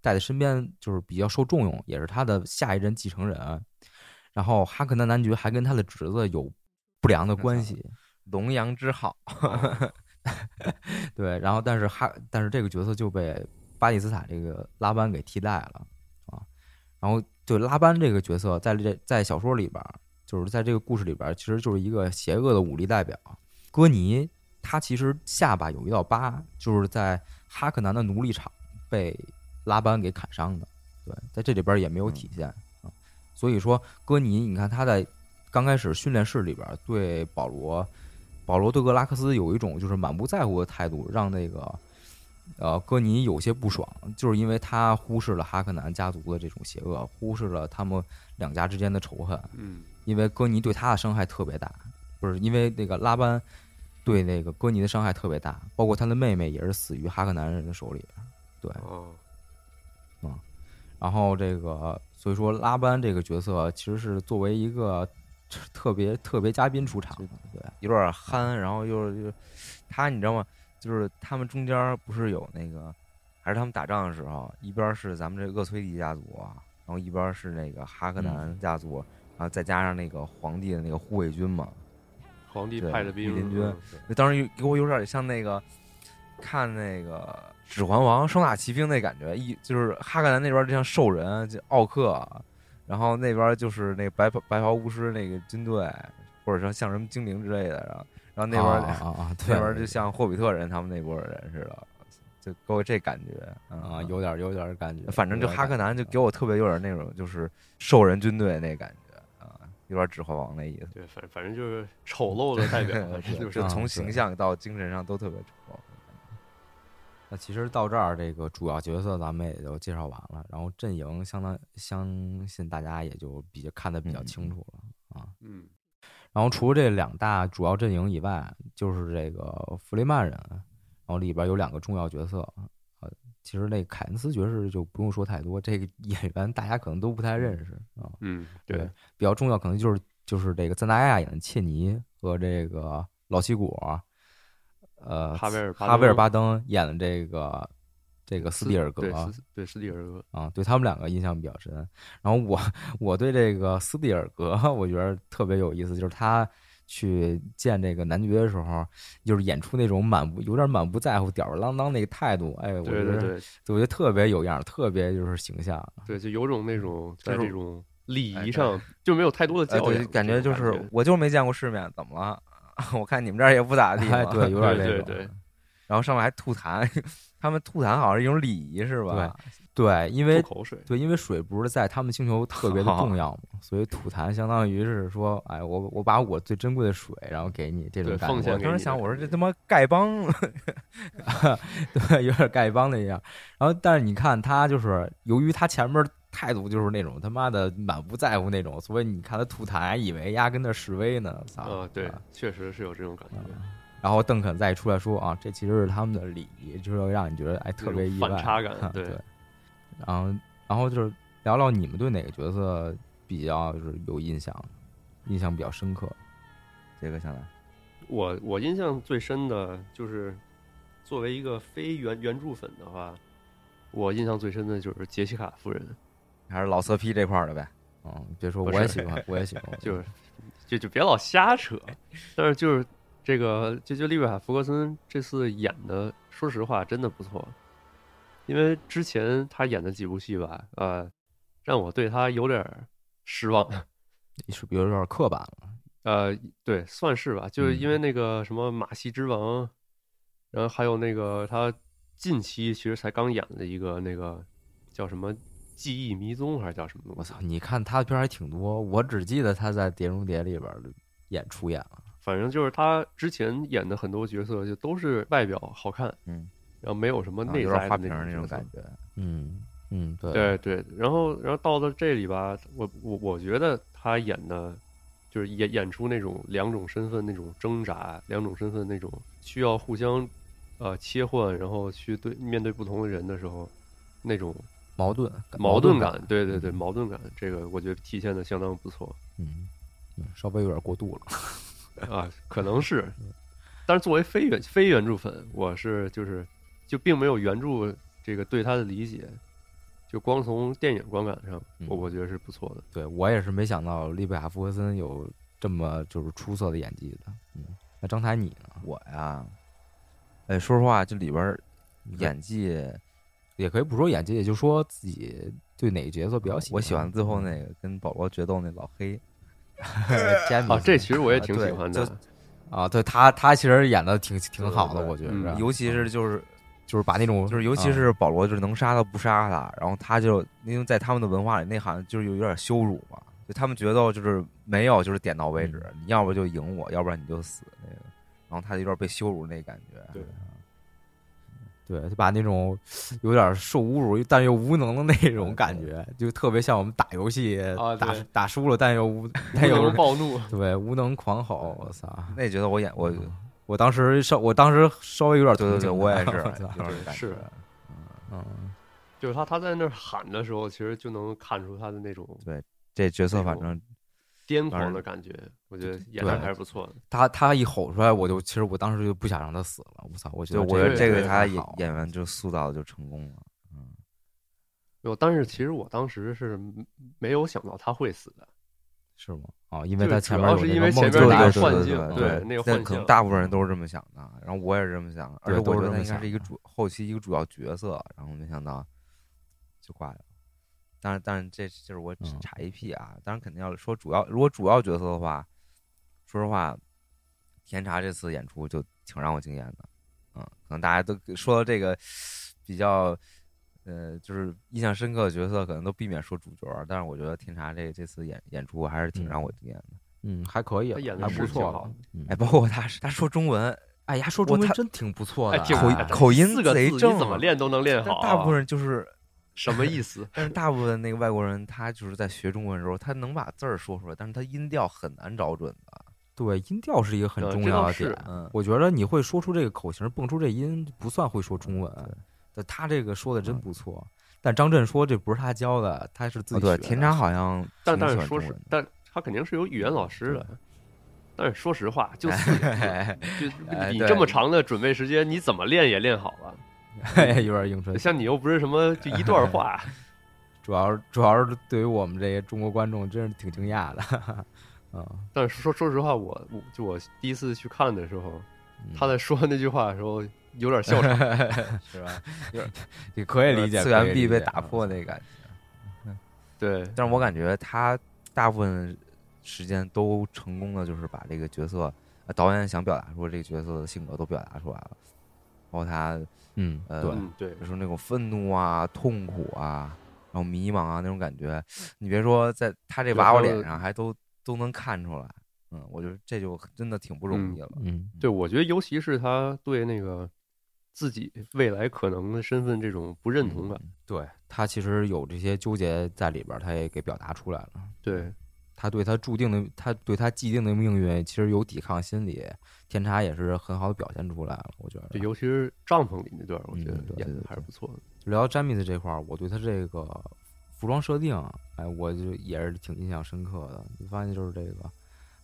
带在身边，就是比较受重用，也是他的下一任继承人。然后哈克南男爵还跟他的侄子有不良的关系，龙阳之好。对，然后但是哈，但是这个角色就被巴蒂斯塔这个拉班给替代了啊，然后。就拉班这个角色，在这在小说里边，就是在这个故事里边，其实就是一个邪恶的武力代表。戈尼他其实下巴有一道疤，就是在哈克南的奴隶场被拉班给砍伤的。对，在这里边也没有体现啊。所以说，戈尼，你看他在刚开始训练室里边对保罗保罗对格拉克斯有一种就是满不在乎的态度，让那个。呃，戈尼有些不爽，就是因为他忽视了哈克南家族的这种邪恶，忽视了他们两家之间的仇恨。嗯，因为戈尼对他的伤害特别大，不是因为那个拉班对那个戈尼的伤害特别大，包括他的妹妹也是死于哈克南人的手里。对，然后这个所以说拉班这个角色其实是作为一个特别特别嘉宾出场，对，有点憨，然后又又他你知道吗？就是他们中间不是有那个，还是他们打仗的时候，一边是咱们这厄崔迪家族，然后一边是那个哈克南家族，然后再加上那个皇帝的那个护卫军嘛，皇帝派的兵军，那当时给我有点像那个看那个《指环王》双塔奇兵那感觉，一就是哈克南那边就像兽人，就奥克，然后那边就是那白袍白袍巫师那个军队，或者说像什么精灵之类的，然后。然后那边啊啊，那边就像霍比特人他们那波人似的，就给我这感觉啊，有点有点感觉。反正就哈克南就给我特别有点那种就是兽人军队那感觉啊，有点指环王那意思。对，反反正就是丑陋的代表，就是从形象到精神上都特别丑。那其实到这儿，这个主要角色咱们也就介绍完了，然后阵营相当相信大家也就比较看得比较清楚了啊。嗯。然后除了这两大主要阵营以外，就是这个弗雷曼人，然后里边有两个重要角色，呃，其实那凯恩斯爵士就不用说太多，这个演员大家可能都不太认识啊。嗯，对，比较重要可能就是就是这个赞达亚演的切尼和这个老西果，呃，哈维尔哈维尔巴登演的这个。这个斯蒂尔格，对斯蒂尔格啊，对他们两个印象比较深。然后我我对这个斯蒂尔格，我觉得特别有意思，就是他去见这个男爵的时候，就是演出那种满不有点满不在乎、吊儿郎当那个态度。哎，我觉得我觉得特别有样，特别就是形象。对，就有种那种在这种礼仪上就没有太多的教育，感觉就是我就是没见过世面，怎么了？我看你们这儿也不咋地，对，有点那种。然后上来还吐痰。他们吐痰好像是一种礼仪，是吧？对，对，因为口水，对，因为水不是在他们星球特别的重要嘛，所以吐痰相当于是说，哎，我我把我最珍贵的水，然后给你这种感觉。我当时想，我说这他妈丐帮，对，有点丐帮的一样。然后，但是你看他，就是由于他前面态度就是那种他妈的满不在乎那种，所以你看他吐痰，以为压根那示威呢。啊，对，确实是有这种感觉。然后邓肯再出来说啊，这其实是他们的礼仪，就是让你觉得哎特别意外。反差感，对。然后，然后就是聊聊你们对哪个角色比较就是有印象，印象比较深刻。杰克下来，我我印象最深的就是作为一个非原原著粉的话，我印象最深的就是杰西卡夫人，还是老色批这块的呗。嗯，别说我也喜欢，我也喜欢，就是就就别老瞎扯。但是就是。这个就就利维卡·福格森这次演的说实话真的不错，因为之前他演的几部戏吧，呃，让我对他有点失望，是比如有点刻板了。呃，对，算是吧，就是因为那个什么《马戏之王》，然后还有那个他近期其实才刚演的一个那个叫什么《记忆迷踪》还是叫什么？我操！你看他的片还挺多，我只记得他在《碟中谍》里边演出演了。反正就是他之前演的很多角色，就都是外表好看，嗯，然后没有什么内在花瓶那种感觉，嗯嗯，对对对。然后然后到了这里吧，我我我觉得他演的。就是演演出那种两种身份那种挣扎，两种身份那种需要互相，呃切换，然后去对面对不同的人的时候，那种矛盾矛盾感，对对对，矛盾感，这个我觉得体现的相当不错。嗯，稍微有点过度了 啊，可能是，但是作为非原非原著粉，我是就是就并没有原著这个对他的理解。就光从电影观感上，我我觉得是不错的。对我也是没想到利贝亚·福克森有这么就是出色的演技的。嗯，那张台你呢？我呀，哎，说实话，这里边演技也可以不说演技，也就说自己对哪个角色比较喜欢。我喜欢最后那个跟保罗决斗那老黑。哦，这其实我也挺喜欢的。啊，对他，他其实演的挺挺好的，我觉得，尤其是就是。就是把那种，就是尤其是保罗，就是能杀他不杀他，然后他就因为在他们的文化里，那好像就是有有点羞辱嘛，就他们觉得就是没有，就是点到为止，你要不就赢我，要不然你就死那个，然后他有点被羞辱那感觉，对，对，就把那种有点受侮辱但又无能的那种感觉，就特别像我们打游戏打打输了但又无但又暴怒，对，无能狂吼，我操，那觉得我演我。我当时稍，我当时稍微有点对对对，我也是，是，嗯，就是他他在那喊的时候，其实就能看出他的那种对这角色反正癫狂的感觉，我觉得演的还是不错的。他他一吼出来，我就其实我当时就不想让他死了。我操，我觉得我觉得这个他演演员就塑造的就成功了。嗯，有，但是其实我当时是没有想到他会死的。是吗？啊，因为他前面有那个梦境的幻境，对那个幻境，可能大部分人都是这么想的。然后我也是这么想的，而且我觉得他应该是一个主后期一个主要角色，然后没想到就挂了。但是，但是这就是我插一屁啊！当然肯定要说主要，如果主要角色的话，说实话，甜茶这次演出就挺让我惊艳的。嗯，可能大家都说到这个比较。呃，就是印象深刻的角色，可能都避免说主角，但是我觉得天茶这这次演演出还是挺让我惊艳的。嗯，还可以，他演的还不错。哎，包括他他说中文，哎呀，说中文真挺不错的，口口音贼正，怎么练都能练好。大部分人就是什么意思？但是大部分那个外国人，他就是在学中文的时候，他能把字儿说出来，但是他音调很难找准的。对，音调是一个很重要的点。嗯，我觉得你会说出这个口型，蹦出这音，不算会说中文。他这个说的真不错，但张震说这不是他教的，他是自己对。田茶好像，但但是说是，但他肯定是有语言老师的。但是说实话，就 就 你这么长的准备时间，你怎么练也练好了。有点硬撑。像你又不是什么就一段话，主要主要是对于我们这些中国观众，真是挺惊讶的。嗯，但是说说实话，我我就我第一次去看的时候，他在说那句话的时候。有点笑场，是吧？有点你可以理解，次元壁被打破那感觉。对，但是我感觉他大部分时间都成功的，就是把这个角色，导演想表达出这个角色的性格都表达出来了，包括他，嗯，呃，对，就是那种愤怒啊、痛苦啊，然后迷茫啊那种感觉，你别说，在他这娃娃脸上还都都能看出来。嗯，我觉得这就真的挺不容易了。嗯，对，我觉得尤其是他对那个。自己未来可能的身份，这种不认同感，对他其实有这些纠结在里边，他也给表达出来了。对他对他注定的，他对他既定的命运，其实有抵抗心理。天差也是很好的表现出来了，我觉得。对，尤其是帐篷里那段，我觉得演的还是不错的。聊詹米斯这块儿，我对他这个服装设定，哎，我就也是挺印象深刻的。你发现就是这个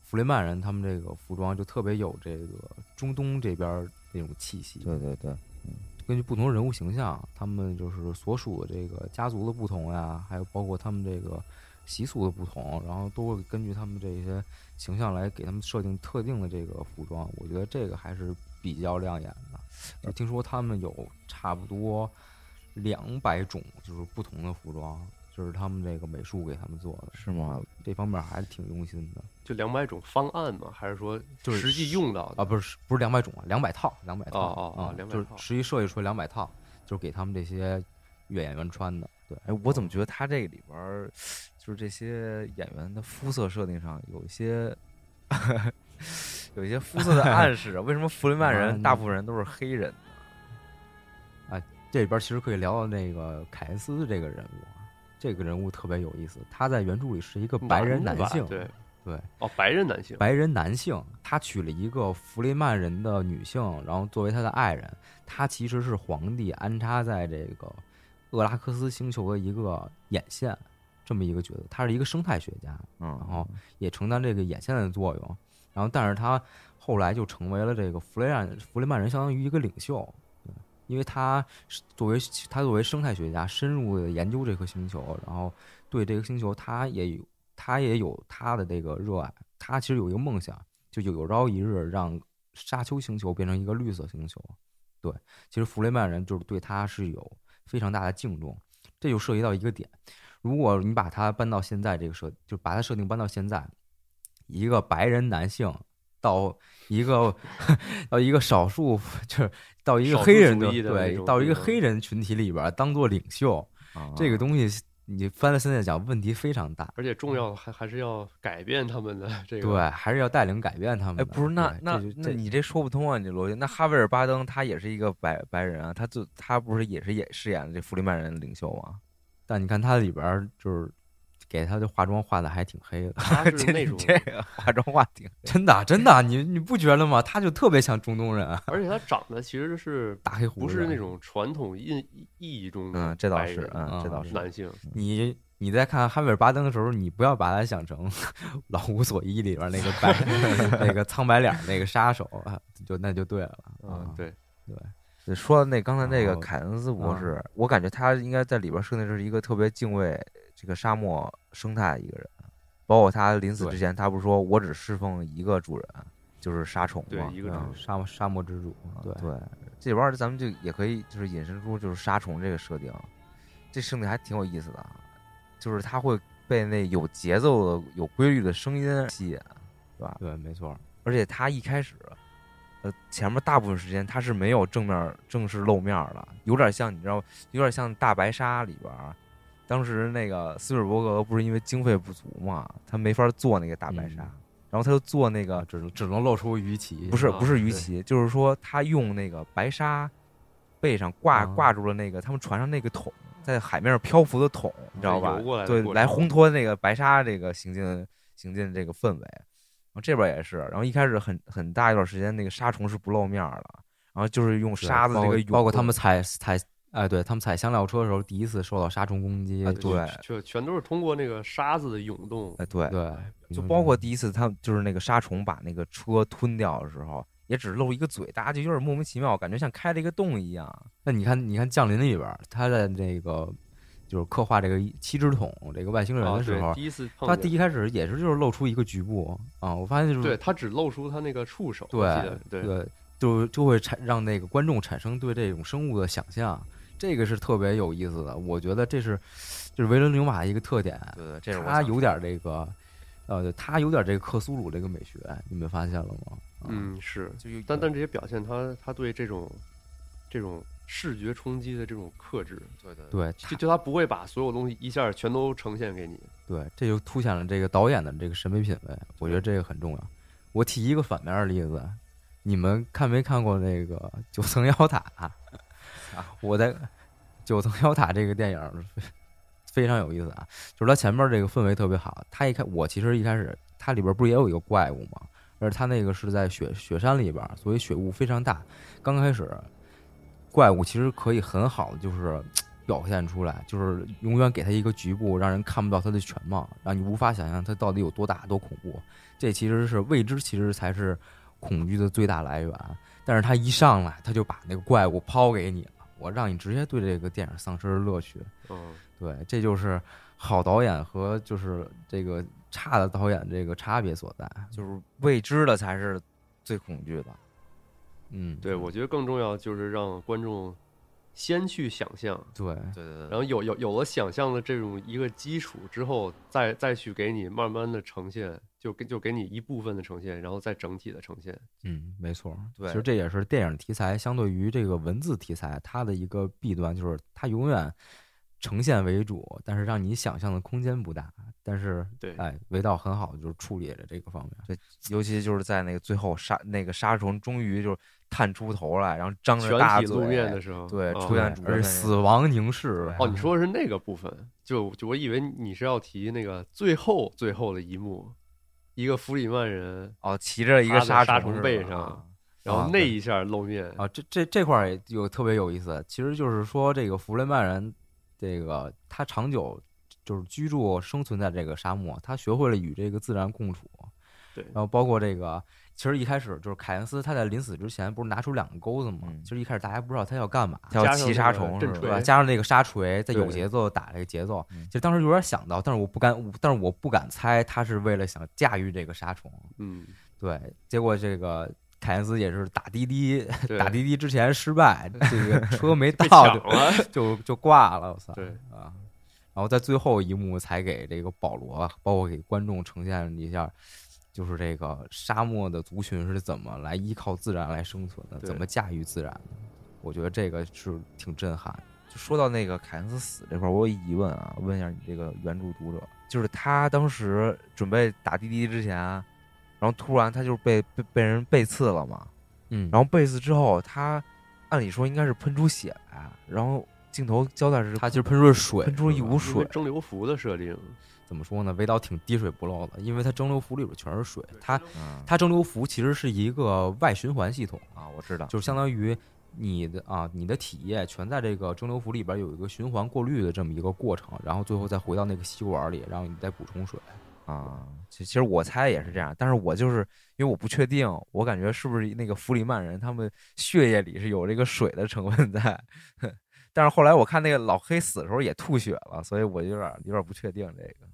弗雷曼人，他们这个服装就特别有这个中东这边。那种气息，对对对，嗯，根据不同人物形象，他们就是所属的这个家族的不同呀，还有包括他们这个习俗的不同，然后都会根据他们这些形象来给他们设定特定的这个服装。我觉得这个还是比比较亮眼的。就听说他们有差不多两百种，就是不同的服装，就是他们这个美术给他们做的，是吗？这方面还是挺用心的。就两百种方案吗？还是说就是实际用到的啊？不是，不是两百种啊，两百套，两百套啊啊，就是实际设计出来两百套，就是给他们这些演员穿的。对，哎，我怎么觉得他这个里边儿，就是这些演员的肤色设定上有一些，有一些肤色的暗示啊？为什么弗雷曼人大部分人都是黑人呢？啊，这里边其实可以聊到那个凯恩斯这个人物，这个人物特别有意思。他在原著里是一个白人男性，对对，哦，白人男性，白人男性，他娶了一个弗雷曼人的女性，然后作为他的爱人。他其实是皇帝安插在这个。厄拉克斯星球的一个眼线，这么一个角色，他是一个生态学家，嗯，然后也承担这个眼线的作用，然后但是他后来就成为了这个弗雷曼弗雷曼人相当于一个领袖，因为他作为他作为生态学家深入的研究这颗星球，然后对这个星球他也有他也有他的这个热爱，他其实有一个梦想，就有朝一日让沙丘星球变成一个绿色星球，对，其实弗雷曼人就是对他是有。非常大的敬重，这就涉及到一个点，如果你把它搬到现在这个设，就把它设定搬到现在，一个白人男性到一个 到一个少数，就是到一个黑人的对，到一个黑人群体里边当做领袖，这个东西。你翻到现在讲，问题非常大，而且重要还还是要改变他们的这个，对，还是要带领改变他们。哎，不是，那那那你这说不通啊，你这逻辑。那哈维尔巴登他也是一个白白人啊，他就他不是也是演饰演这弗里曼人领袖吗？但你看他里边就是。给他的化妆化的还挺黑的，他是 那种这个化妆化挺真的真的，你你不觉得吗？他就特别像中东人，而且他长得其实是大黑胡子，不是那种传统印意义中的嗯，这倒是嗯，这倒是男性。你你在看哈维尔巴登的时候，你不要把他想成 老无所依里边那个白 那个苍白脸那个杀手，就那就对了嗯，对对。说那刚才那个凯恩斯博士，我感觉他应该在里边设定是一个特别敬畏。这个沙漠生态的一个人，包括他临死之前，他不是说我只侍奉一个主人，就是沙虫吗？一个沙漠沙漠之主。对对，这里边咱们就也可以就是引申出就是沙虫这个设定，这设定还挺有意思的，就是他会被那有节奏的、有规律的声音吸引，对吧？对，没错。而且他一开始，呃，前面大部分时间他是没有正面正式露面的，有点像你知道，有点像大白鲨里边。当时那个斯皮尔伯格不是因为经费不足嘛，他没法做那个大白鲨，然后他就做那个只能只能露出鱼鳍，不是不是鱼鳍，就是说他用那个白鲨背上挂挂住了那个他们船上那个桶，在海面上漂浮的桶，你知道吧？对，来烘托那个白鲨这个行进行进这个氛围。然后这边也是，然后一开始很很大一段时间那个沙虫是不露面的，然后就是用沙子这个包括他们踩踩。哎，对他们踩香料车的时候，第一次受到沙虫攻击，对，就全都是通过那个沙子的涌动。哎，对对，就包括第一次，他就是那个沙虫把那个车吞掉的时候，也只露一个嘴，大家就有点莫名其妙，感觉像开了一个洞一样。那你看，你看降临里边，他在那个就是刻画这个七只桶这个外星人的时候，第一次他第一开始也是就是露出一个局部啊，我发现就是对他只露出他那个触手，对对，就就会产让那个观众产生对这种生物的想象。这个是特别有意思的，我觉得这是就是维伦纽瓦一个特点，对，这是他有点这个，呃，他有点这个克苏鲁这个美学，你们发现了吗？嗯，是，就但但这些表现，他他对这种这种视觉冲击的这种克制，对对对，就就他不会把所有东西一下全都呈现给你，对，这就凸显了这个导演的这个审美品味，我觉得这个很重要。我提一个反面的例子，你们看没看过那个九层妖塔？我在九层妖塔这个电影非常有意思啊，就是它前面这个氛围特别好。它一开，我其实一开始它里边不是也有一个怪物吗？而它那个是在雪雪山里边，所以雪雾非常大。刚开始怪物其实可以很好的就是 表现出来，就是永远给它一个局部，让人看不到它的全貌，让你无法想象它到底有多大多恐怖。这其实是未知，其实才是恐惧的最大来源。但是他一上来，他就把那个怪物抛给你了。我让你直接对这个电影丧失了乐趣。嗯，对，这就是好导演和就是这个差的导演这个差别所在，就是未知的才是最恐惧的。嗯，对，我觉得更重要就是让观众先去想象，对对对对，然后有有有了想象的这种一个基础之后，再再去给你慢慢的呈现，就给就给你一部分的呈现，然后再整体的呈现。嗯，没错。对其实这也是电影题材相对于这个文字题材它的一个弊端，就是它永远呈现为主，但是让你想象的空间不大。但是，对哎，韦导很好就是处理了这个方面。对，尤其就是在那个最后杀那个杀虫终于就是探出头来，然后张着大嘴体露面的时候，对哦出现主角而死亡凝视。哦，你说的是那个部分，就就我以为你是要提那个最后最后的一幕，一个弗里曼人，哦，骑着一个趴在杀虫虫背上啊然后那一下露面，啊，这这这块儿有特别有意思，其实就是说这个弗雷曼人，这个他长久就是居住生存在这个沙漠，他学会了与这个自然共处。对然后包括这个，其实一开始就是凯恩斯他在临死之前不是拿出两个钩子吗？嗯其实一开始大家不知道他要干嘛，他要骑沙虫是吧？加上那个沙锤，在有节奏打这个节奏，嗯其实当时有点想到，但是我不敢，但是我不敢猜他是为了想驾驭这个沙虫。嗯，对，结果这个凯恩斯也是打滴滴，打滴滴之前失败，这个车没到就，就就挂了，我操！对啊，然后在最后一幕才给这个保罗，包括给观众呈现一下，就是这个沙漠的族群是怎么来依靠自然来生存的，怎么驾驭自然的。我觉得这个是挺震撼的。就说到那个凯恩斯死这块儿，我有疑问啊，问一下你这个原著读者，就是他当时准备打滴滴之前，然后突然他就是被被被人背刺了嘛，嗯，然后背刺之后，他按理说应该是喷出血来，然后镜头交代是它其实喷出水，喷出一股水，蒸馏服的设定，怎么说呢？味道挺滴水不漏的，因为它蒸馏服里边全是水，它嗯它蒸馏服其实是一个外循环系统。啊，我知道，就是相当于你的啊，你的体液全在这个蒸馏服里边有一个循环过滤的这么一个过程，然后最后再回到那个吸管里，然后你再补充水。啊，其其实我猜也是这样，但是我就是因为我不确定，我感觉是不是那个弗里曼人他们血液里是有这个水的成分在，但是后来我看那个老黑死的时候也吐血了，所以我有点有点不确定这个。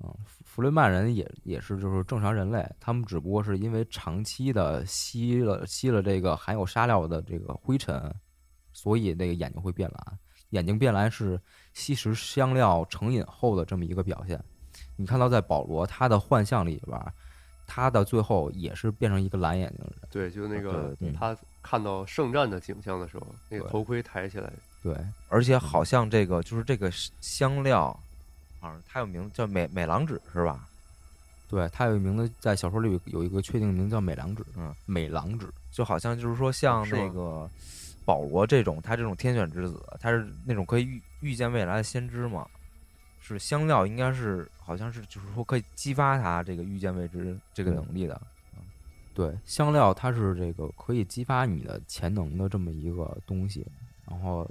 嗯，弗弗雷曼人也也是就是正常人类，他们只不过是因为长期的吸了吸了这个含有沙料的这个灰尘，所以那个眼睛会变蓝。眼睛变蓝是吸食香料成瘾后的这么一个表现。你看到在保罗他的幻象里边，他的最后也是变成一个蓝眼睛的人。对，就那个他看到圣战的景象的时候，那个头盔抬起来，对，而且好像这个就是这个香料，好像它有名字叫美美郎脂是吧？对，它有一名字在小说里有有一个确定名叫美郎脂，嗯，美郎脂。就好像就是说像那个保罗这种，他这种天选之子，他是那种可以预预见未来的先知嘛。是香料，应该是好像是就是说可以激发他这个预见未知这个能力的。对，香料它是这个可以激发你的潜能的这么一个东西，然后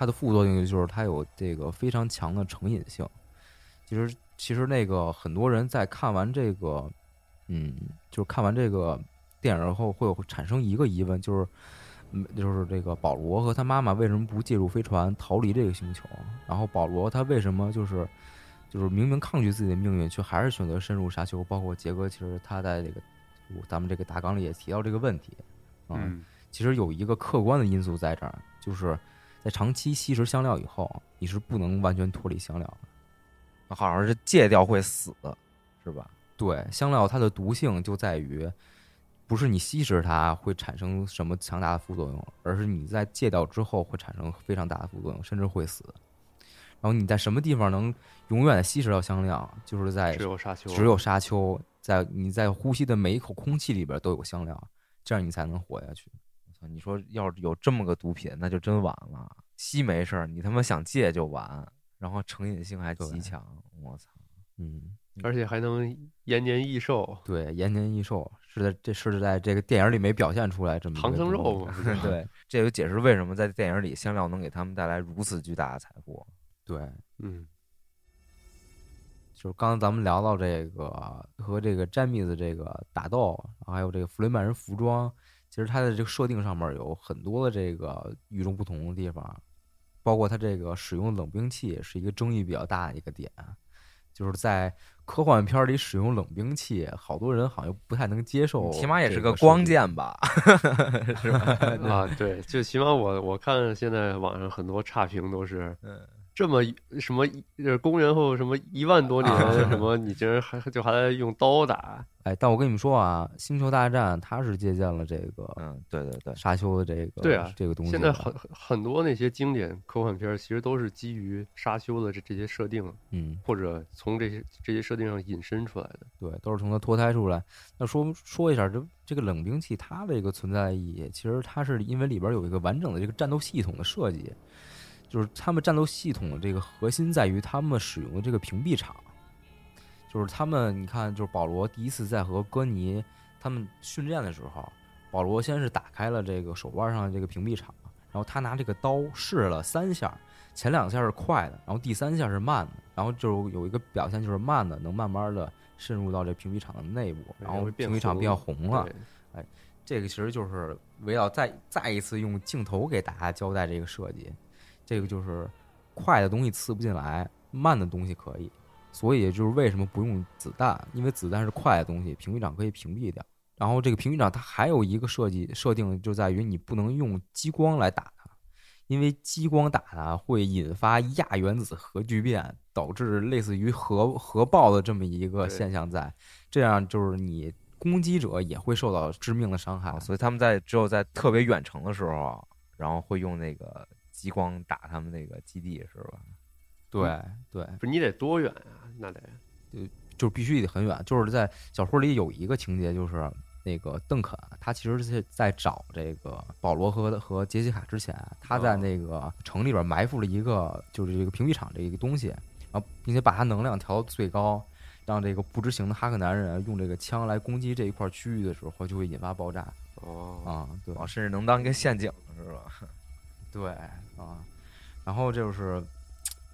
它的副作用就是它有这个非常强的成瘾性。其实，其实那个很多人在看完这个，嗯，就是看完这个电影后，会有产生一个疑问，就是，嗯，就是这个保罗和他妈妈为什么不借助飞船逃离这个星球？然后保罗他为什么就是，就是明明抗拒自己的命运，却还是选择深入沙丘？包括杰哥，其实他在这个咱们这个大纲里也提到这个问题，啊，嗯，其实有一个客观的因素在这儿，就是在长期吸食香料以后，你是不能完全脱离香料的。好像是戒掉会死，是吧？对，香料它的毒性就在于，不是你吸食它会产生什么强大的副作用，而是你在戒掉之后会产生非常大的副作用，甚至会死。然后你在什么地方能永远的吸食到香料，就是在只有沙丘，只有沙丘，在你在呼吸的每一口空气里边都有香料，这样你才能活下去。你说要是有这么个毒品，那就真完了。吸没事儿，你他妈想戒就完，然后成瘾性还极强。我操！嗯，而且还能延年益寿，对，延年益寿是在这是在这个电影里没表现出来这么唐僧肉嘛，对，这就解释为什么在电影里香料能给他们带来如此巨大的财富。对，嗯，就是刚才咱们聊到这个和这个詹密斯这个打斗，还有这个弗雷曼人服装，其实它的这个设定上面有很多的这个与众不同的地方，包括它这个使用冷兵器是一个争议比较大的一个点。就是在科幻片里使用冷兵器，好多人好像不太能接受。起码也是个光剑吧，是吧？啊，对，就起码我我看现在网上很多差评都是。这么什么？就是公元后什么一万多年什么？你竟然还就还在用刀打？哎，但我跟你们说啊，《星球大战》它是借鉴了这个，嗯，对对对，沙丘的这个，对啊，这个东西。现在很很多那些经典科幻片，其实都是基于沙丘的这这些设定，嗯，或者从这些这些设定上引申出来的。对，都是从它脱胎出来。那说说一下，这这个冷兵器它的一个存在意义，其实它是因为里边有一个完整的这个战斗系统的设计。就是他们战斗系统的这个核心在于他们使用的这个屏蔽场，就是他们你看，就是保罗第一次在和哥尼他们训练的时候，保罗先是打开了这个手腕上的这个屏蔽场，然后他拿这个刀试了三下，前两下是快的，然后第三下是慢的，然后就有一个表现就是慢的能慢慢的渗入到这屏蔽场的内部，然后屏蔽场变红了，哎，这个其实就是围绕再再一次用镜头给大家交代这个设计。这个就是快的东西刺不进来，慢的东西可以，所以就是为什么不用子弹？因为子弹是快的东西，屏蔽长可以屏蔽掉。然后这个屏蔽长它还有一个设计设定，就在于你不能用激光来打它，因为激光打它会引发亚原子核聚变，导致类似于核核爆的这么一个现象，在这样就是你攻击者也会受到致命的伤害。所以他们在只有在特别远程的时候，然后会用那个。激光打他们那个基地是吧？对对，不是你得多远啊？那得就就必须得很远。就是在小说里有一个情节，就是那个邓肯，他其实是在找这个保罗和和杰西卡之前，他在那个城里边埋伏了一个就是这个屏蔽场这一个东西，然后并且把它能量调到最高，让这个不知情的哈克男人用这个枪来攻击这一块区域的时候，就会引发爆炸。哦啊，对，甚至能当一个陷阱，是吧？对啊，然后就是，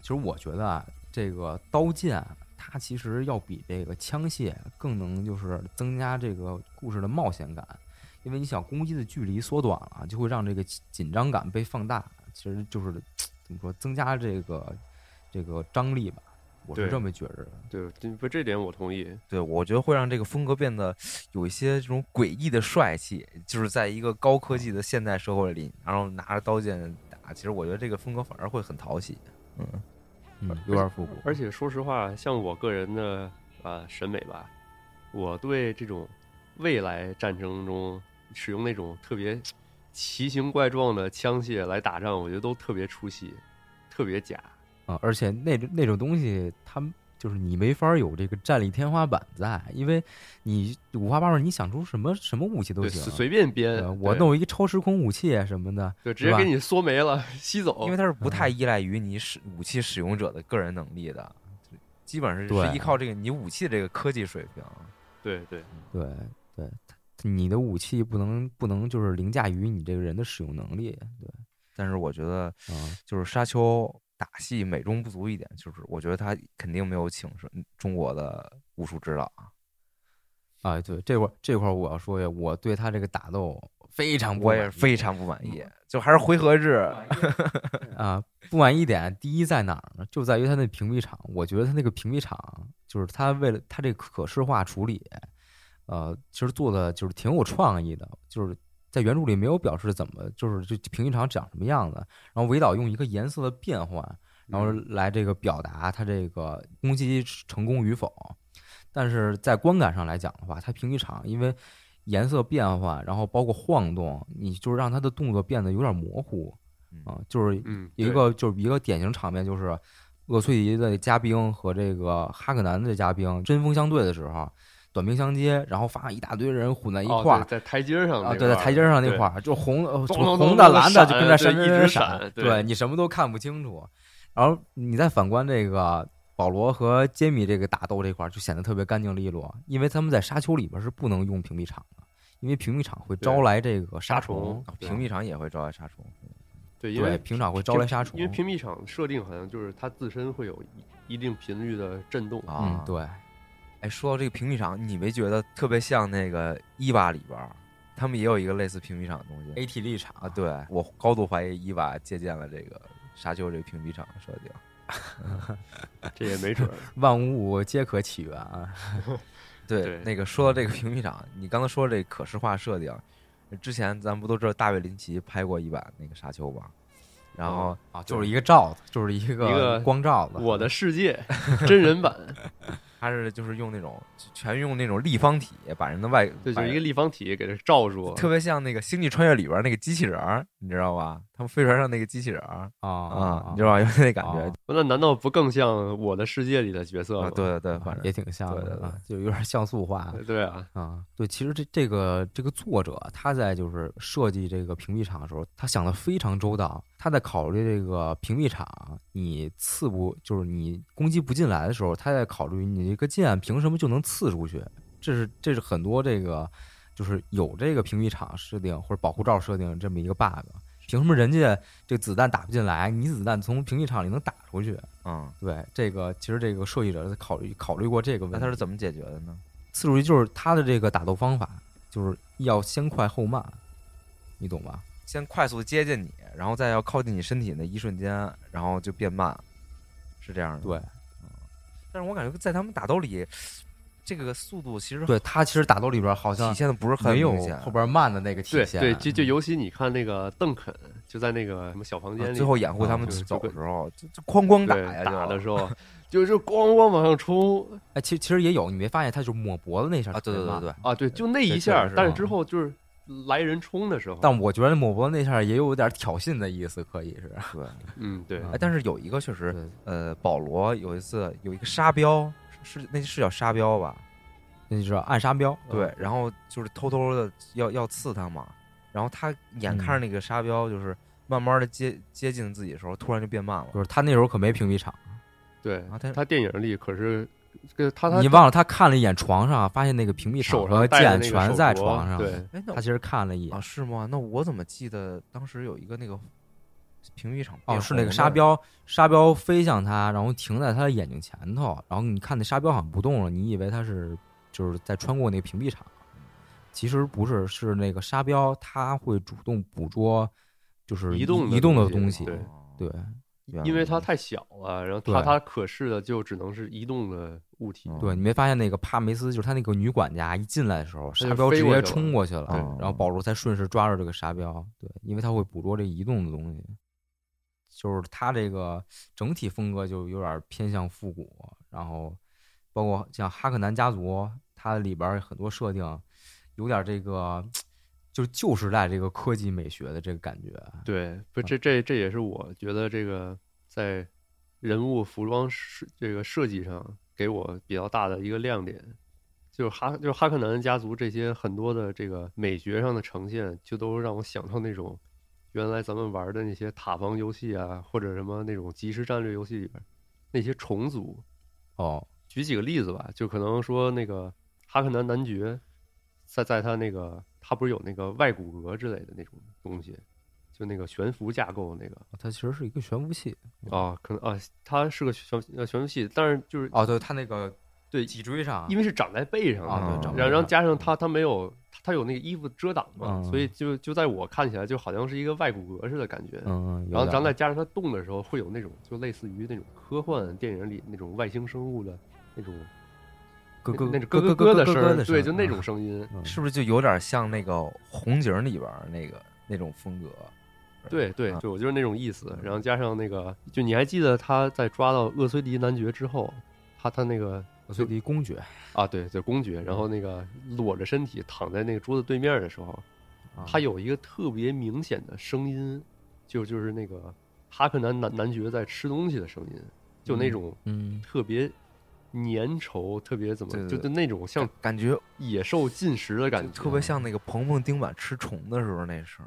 其实我觉得啊，这个刀剑它其实要比这个枪械更能就是增加这个故事的冒险感，因为你想攻击的距离缩短了，就会让这个紧张感被放大，其实就是 怎么说，增加这个这个张力吧。我是这么觉着的，对，不这点我同意。对，我觉得会让这个风格变得有一些这种诡异的帅气，就是在一个高科技的现代社会里，然后拿着刀剑打，其实我觉得这个风格反而会很讨喜。嗯嗯，有点复古。而且说实话，像我个人的啊审美吧，我对这种未来战争中使用那种特别奇形怪状的枪械来打仗，我觉得都特别出戏，特别假。啊，而且那那种东西，他们就是你没法有这个战力天花板在，因为你五花八门，你想出什么什么武器都行，随便编。我弄一个超时空武器什么的，就直接给你缩没了，吸走。因为它是不太依赖于你使武器使用者的个人能力的，基本上是依靠这个你武器这个科技水平。对对对对，你的武器不能不能就是凌驾于你这个人的使用能力。对，但是我觉得，就是沙丘。打戏美中不足一点，就是我觉得他肯定没有请是中国的武术指导啊。啊，对，这块这块我要说一下，我对他这个打斗非常，我也非常不满意，就还是回合制 啊。不满意点，第一在哪儿呢？就在于他那屏蔽场，我觉得他那个屏蔽场就是他为了他这可视化处理，呃，其实做的就是挺有创意的，就是。在原著里没有表示怎么，就是这平一场长什么样子，然后韦导用一个颜色的变换，然后来这个表达他这个攻击成功与否。但是在观感上来讲的话，它平一场因为颜色变换，然后包括晃动，你就是让他的动作变得有点模糊啊。就是一个就是一个典型场面，就是厄崔迪的嘉宾和这个哈克南的嘉宾针锋相对的时候。短兵相接，然后发现一大堆人混在一块儿，在台阶上啊，对，在台阶上那块儿，就红红的、蓝的，就跟这闪闪闪，对你什么都看不清楚。然后你再反观这个保罗和杰米这个打斗这块儿，就显得特别干净利落，因为他们在沙丘里边是不能用屏蔽场的，因为屏蔽场会招来这个沙虫，屏蔽场也会招来杀虫。对，因为屏场会招来杀虫，因为屏蔽场设定好像就是它自身会有一定频率的震动啊，对。哎，说到这个屏蔽场，你没觉得特别像那个伊娃里边，他们也有一个类似屏蔽场的东西？A T 立场啊，对我高度怀疑伊娃借鉴了这个沙丘这个屏蔽场的设定。这也没准。万物皆可起源啊。对，那个说到这个屏蔽场，你刚才说这可视化设定，之前咱不都知道大卫林奇拍过一版那个沙丘吗？然后啊，就是一个罩子，就是一个光罩子，我的世界真人版。他是就是用那种全用那种立方体把人的外对，就一个立方体给它罩住，特别像那个《星际穿越》里边那个机器人儿，你知道吧？他们飞船上那个机器人儿啊啊，你知道吧？有那感觉。那难道不更像《我的世界》里的角色吗？对对对，反正也挺像的，就有点像素化。对啊啊，对，其实这这个这个作者他在就是设计这个屏蔽场的时候，他想的非常周到。他在考虑这个屏蔽场，你刺不就是你攻击不进来的时候，他在考虑你这个剑凭什么就能刺出去？这是这是很多这个就是有这个屏蔽场设定或者保护罩设定这么一个 bug。凭什么人家这子弹打不进来，你子弹从屏蔽场里能打出去？嗯，对，这个其实这个设计者在考虑考虑过这个问题。那他是怎么解决的呢？刺出去就是他的这个打斗方法，就是要先快后慢，你懂吧？先快速接近你，然后再要靠近你身体那一瞬间，然后就变慢，是这样的。对，但是我感觉在他们打斗里，这个速度其实对他其实打斗里边好像体现的不是很明显，后边慢的那个体现。对对，就就尤其你看那个邓肯，就在那个什么小房间里，最后掩护他们走的时候，就就哐哐打呀，打的时候就就咣咣往上冲。哎，其其实也有，你没发现他就抹脖子那下啊？对对对对啊，对，就那一下，但是之后就是。来人冲的时候，但我觉得抹脖那下也有点挑衅的意思，可以是。对，嗯，对。哎，但是有一个确实，呃，保罗有一次有一个沙标，是那是叫沙标吧？那就是暗沙标。对，然后就是偷偷的要要刺他嘛，然后他眼看着那个沙标就是慢慢的接接近自己的时候，突然就变慢了。就是他那时候可没屏蔽场。对，他他电影里可是。他他你忘了他看了一眼床上，发现那个屏蔽手和剑全在床上。对，他其实看了一眼啊，是吗？那我怎么记得当时有一个那个屏蔽场哦，是那个沙标，沙标飞向他，然后停在他的眼睛前头，然后你看那沙标好像不动了，你以为他是就是在穿过那个屏蔽场，其实不是，是那个沙标，他会主动捕捉就是移动移动的东西，对。因为它太小了，然后它它可视的就只能是移动的物体。对你没发现那个帕梅斯就是他那个女管家一进来的时候，沙标直接冲过去了，然后保罗才顺势抓住这个沙标。对，因为他会捕捉这移动的东西，就是他这个整体风格就有点偏向复古，然后包括像哈克南家族，它里边很多设定有点这个。就是旧时代这个科技美学的这个感觉，对，不，这这这也是我觉得这个在人物服装设这个设计上给我比较大的一个亮点，就是哈就是哈克南家族这些很多的这个美学上的呈现，就都让我想到那种原来咱们玩的那些塔防游戏啊，或者什么那种即时战略游戏里边那些虫族。哦，举几个例子吧，就可能说那个哈克南男爵在在他那个。它不是有那个外骨骼之类的那种东西，就那个悬浮架构那个，它其实是一个悬浮器啊，可能啊，它是个悬呃悬浮器，但是就是哦，对，它那个对脊椎上，因为是长在背上啊，对，然后加上它它没有它有那个衣服遮挡嘛，所以就就在我看起来就好像是一个外骨骼似的感觉，嗯，然后然后再加上它动的时候会有那种就类似于那种科幻电影里那种外星生物的那种。咯咯那种咯咯咯的声，对，就那种声音，是不是就有点像那个红警里边那个那种风格？对对，就我就是那种意思。然后加上那个，就你还记得他在抓到厄崔迪男爵之后，他他那个厄崔迪公爵啊，对，就公爵。然后那个裸着身体躺在那个桌子对面的时候，他有一个特别明显的声音，就就是那个哈克南男男爵在吃东西的声音，就那种嗯特别。粘稠特别怎么就就那种像感觉野兽进食的感觉，特别像那个鹏鹏丁满吃虫的时候那声。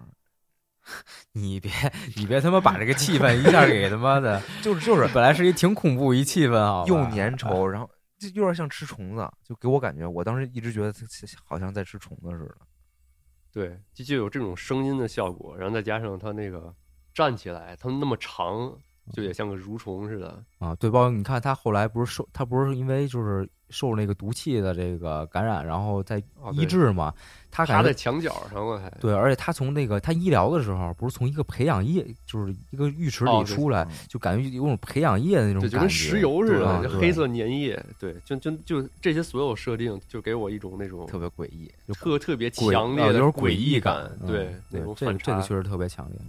你别你别他妈把这个气氛一下给他妈的，就是就是本来是一挺恐怖一气氛啊，又粘稠，然后就有点像吃虫子，就给我感觉，我当时一直觉得他好像在吃虫子似的。对，就就有这种声音的效果，然后再加上他那个站起来，他那么长，就也像个蠕虫似的啊。对，包括你看他后来不是受，他不是因为就是受那个毒气的这个感染，然后在医治嘛。他趴在墙角上了，还对，而且他从那个他医疗的时候，不是从一个培养液，就是一个浴池里出来，就感觉有种培养液的那种感觉，就跟石油似的，就黑色粘液。对，就就就这些所有设定，就给我一种那种特别诡异，特特别强烈的诡异感。对，那种这这个确实特别强烈。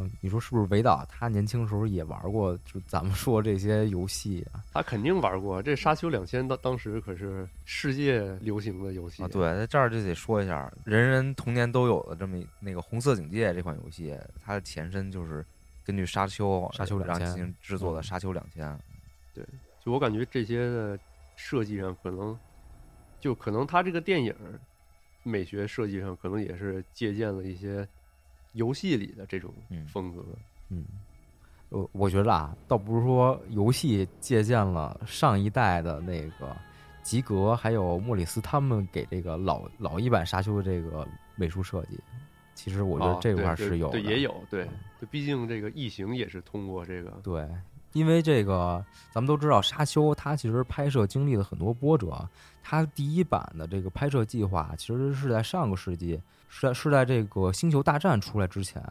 嗯。你说是不是？韦导他年轻时候也玩过，就咱们说这些游戏啊，他肯定玩过。这《沙丘两千》当当时可是世界流行的游戏啊。对，在这儿就得说一下，人人童年都有的这么那个《红色警戒》这款游戏，它的前身就是根据《沙丘》《沙丘两千》进行制作的《沙丘两千》。对，就我感觉这些的设计上，可能就可能他这个电影美学设计上，可能也是借鉴了一些。游戏里的这种风格，嗯，我我觉得啊，倒不是说游戏借鉴了上一代的那个吉格还有莫里斯他们给这个老老一版沙丘的这个美术设计，其实我觉得这块是有，对，也有，对，毕竟这个异形也是通过这个，对，因为这个咱们都知道沙丘它其实拍摄经历了很多波折，它第一版的这个拍摄计划其实是在上个世纪。是在是在这个《星球大战》出来之前，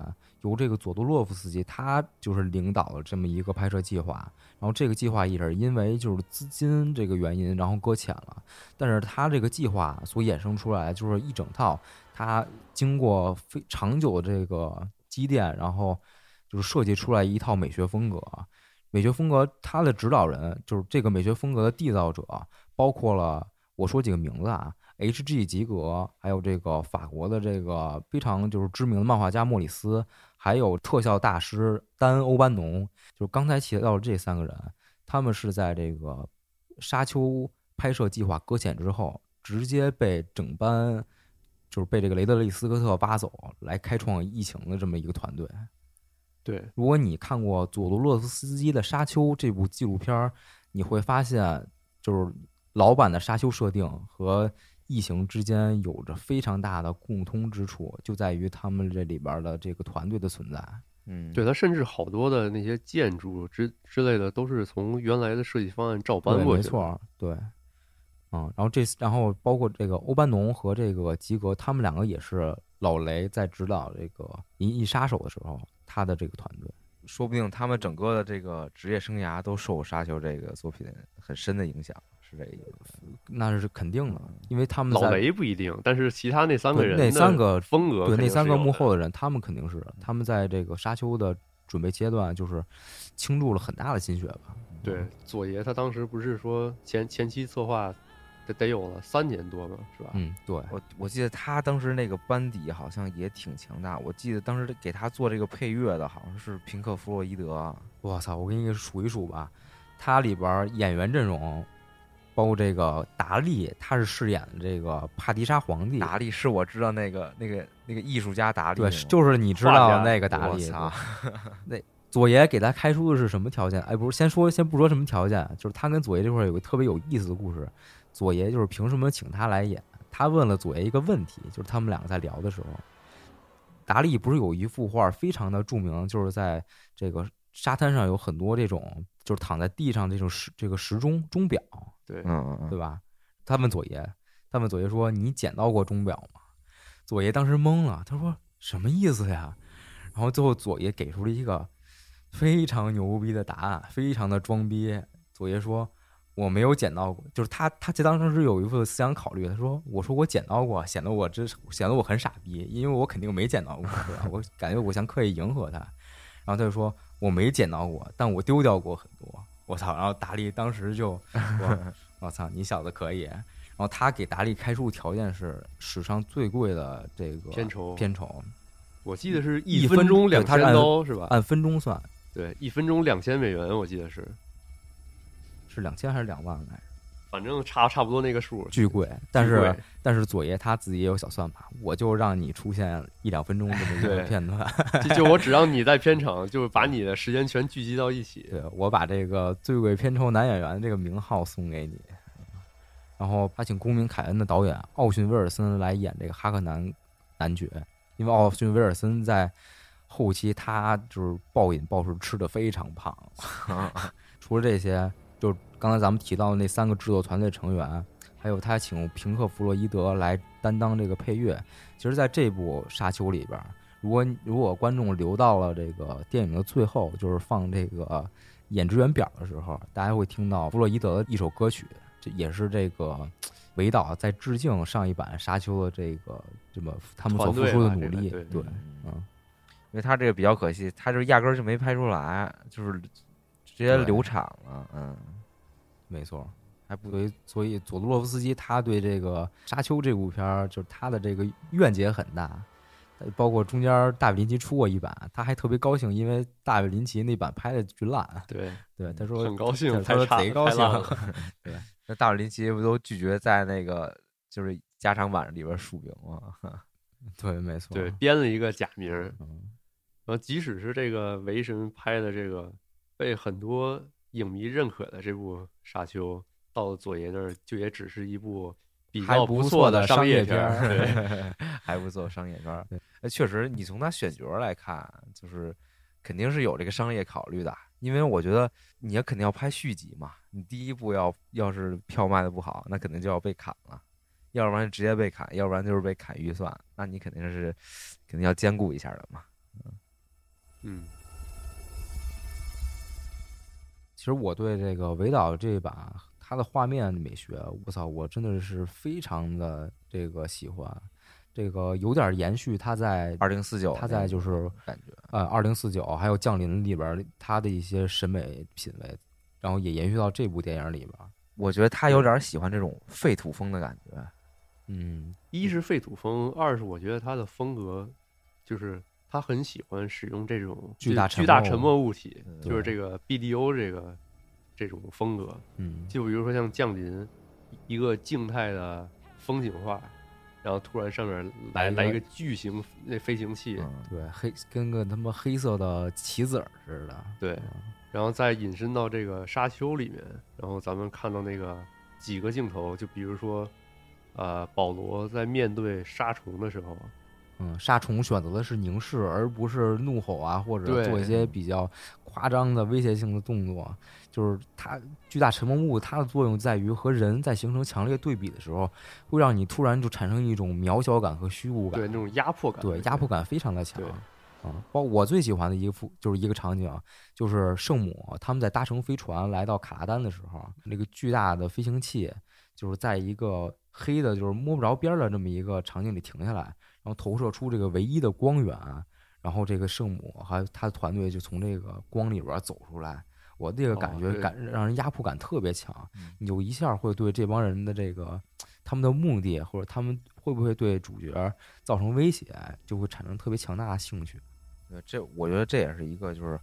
由这个佐多洛夫斯基他就是领导了这么一个拍摄计划，然后这个计划也是因为就是资金这个原因，然后搁浅了。但是他这个计划所衍生出来就是一整套，他经过非长久的这个积淀，然后就是设计出来一套美学风格。美学风格，他的指导人就是这个美学风格的缔造者，包括了我说几个名字啊。H.G. 吉格，还有这个法国的这个非常就是知名的漫画家莫里斯，还有特效大师丹欧班农，就是刚才提到的这三个人，他们是在这个沙丘拍摄计划搁浅之后，直接被整班就是被这个雷德利·斯科特挖走，来开创疫情的这么一个团队。对，如果你看过佐罗洛夫斯基的《沙丘》这部纪录片，你会发现，就是老版的沙丘设定和。异形之间有着非常大的共通之处，就在于他们这里边的这个团队的存在。嗯，对，它甚至好多的那些建筑之之类的，都是从原来的设计方案照搬过去。没错，对，嗯，然后这，然后包括这个欧班农和这个吉格，他们两个也是老雷在指导这个《银翼杀手》的时候，他的这个团队，说不定他们整个的这个职业生涯都受《沙丘》这个作品很深的影响。是这意思，那是肯定的，因为他们老雷不一定，但是其他那三个人，那三个风格，对那三个幕后的人，他们肯定是，他们在这个沙丘的准备阶段，就是倾注了很大的心血吧。对，左爷他当时不是说前前期策划得得有了三年多吗？是吧？嗯，对，我我记得他当时那个班底好像也挺强大，我记得当时给他做这个配乐的好像是平克·弗洛伊德。我操，我给你数一数吧，他里边演员阵容。包括这个达利，他是饰演的这个帕迪沙皇帝。达利是我知道那个那个那个艺术家达利，对，就是你知道那个达利。那左爷给他开出的是什么条件？哎，不是，先说先不说什么条件，就是他跟左爷这块有个特别有意思的故事。左爷就是凭什么请他来演？他问了左爷一个问题，就是他们两个在聊的时候，达利不是有一幅画非常的著名，就是在这个沙滩上有很多这种，就是躺在地上这种时这个时钟钟表。对，嗯嗯，对吧？他问左爷，他问左爷说：“你捡到过钟表吗？”左爷当时懵了，他说：“什么意思呀？”然后最后左爷给出了一个非常牛逼的答案，非常的装逼。左爷说：“我没有捡到过。”就是他，他这当时有一份思想考虑。他说：“我说我捡到过，显得我这显得我很傻逼，因为我肯定没捡到过，是吧？我感觉我想刻意迎合他。”然后他就说：“我没捡到过，但我丢掉过很多。”我操！然后达利当时就说：“我操，你小子可以。”然后他给达利开出的条件是史上最贵的这个片酬。片酬，我记得是一分钟两千刀是吧？按分钟算。对，一分钟两千美元，我记得是，是两千还是两万来着？反正差差不多那个数，巨贵。但是但是左爷他自己也有小算盘，我就让你出现一两分钟这么一个片段，就就我只 让你在片场，就把你的时间全聚集到一起。对我把这个最贵片酬男演员这个名号送给你，然后他请公民凯恩的导演奥逊威尔森来演这个哈克南男爵，因为奥逊威尔森在后期他就是暴饮暴食，吃的非常胖。除了这些，就刚才咱们提到的那三个制作团队成员，还有他请平克·弗洛伊德来担当这个配乐。其实，在这部《沙丘》里边，如果如果观众留到了这个电影的最后，就是放这个演职员表的时候，大家会听到弗洛伊德的一首歌曲，这也是这个。韦导在致敬上一版《沙丘》的这个这么他们所付出的努力，对，嗯，因为他这个比较可惜，他就压根儿就没拍出来，就是直接流产了，嗯，没错，还不所以所以佐罗洛夫斯基他对这个《沙丘》这部片儿，就是他的这个怨结很大，包括中间大卫林奇出过一版，他还特别高兴，因为大卫林奇那版拍的巨烂，对对，他说很高兴，他说贼高兴，对。那大卫林奇不都拒绝在那个就是加长版里边署名吗？对，没错，对，编了一个假名。嗯，然后即使是这个维神拍的这个被很多影迷认可的这部《沙丘》，到佐爷那儿就也只是一部比较 不错的商业片儿，还不错商业片儿。哎，确实，你从他选角来看，就是肯定是有这个商业考虑的。因为我觉得你要肯定要拍续集嘛，你第一部要要是票卖的不好，那肯定就要被砍了，要不然直接被砍，要不然就是被砍预算，那你肯定是肯定要兼顾一下的嘛。嗯嗯。其实我对这个韦导这把他的画面美学，我操，我真的是非常的这个喜欢。这个有点延续，他在二零四九，他在就是感觉，呃，二零四九还有降临里边他的一些审美品味，然后也延续到这部电影里边。我觉得他有点喜欢这种废土风的感觉。嗯，一是废土风，二是我觉得他的风格就是他很喜欢使用这种巨大巨大沉默物体，就是这个 BDO 这个这种风格。嗯，就比如说像降临，一个静态的风景画。然后突然上面来来一个巨型那飞行器，对，黑跟个他妈黑色的棋子儿似的，对。然后再引申到这个沙丘里面，然后咱们看到那个几个镜头，就比如说，呃，保罗在面对沙虫的时候。嗯，杀虫选择的是凝视，而不是怒吼啊，或者做一些比较夸张的威胁性的动作。就是它巨大沉默物，它的作用在于和人在形成强烈对比的时候，会让你突然就产生一种渺小感和虚无感，对那种压迫感，对压迫感非常的强。啊，包括我最喜欢的一个副，就是一个场景，就是圣母他们在搭乘飞船来到卡拉丹的时候，那个巨大的飞行器就是在一个黑的，就是摸不着边的这么一个场景里停下来。然后投射出这个唯一的光源，然后这个圣母还有他的团队就从这个光里边走出来，我这个感觉感让人压迫感特别强，你就一下会对这帮人的这个他们的目的或者他们会不会对主角造成威胁，就会产生特别强大的兴趣。对，这我觉得这也是一个就是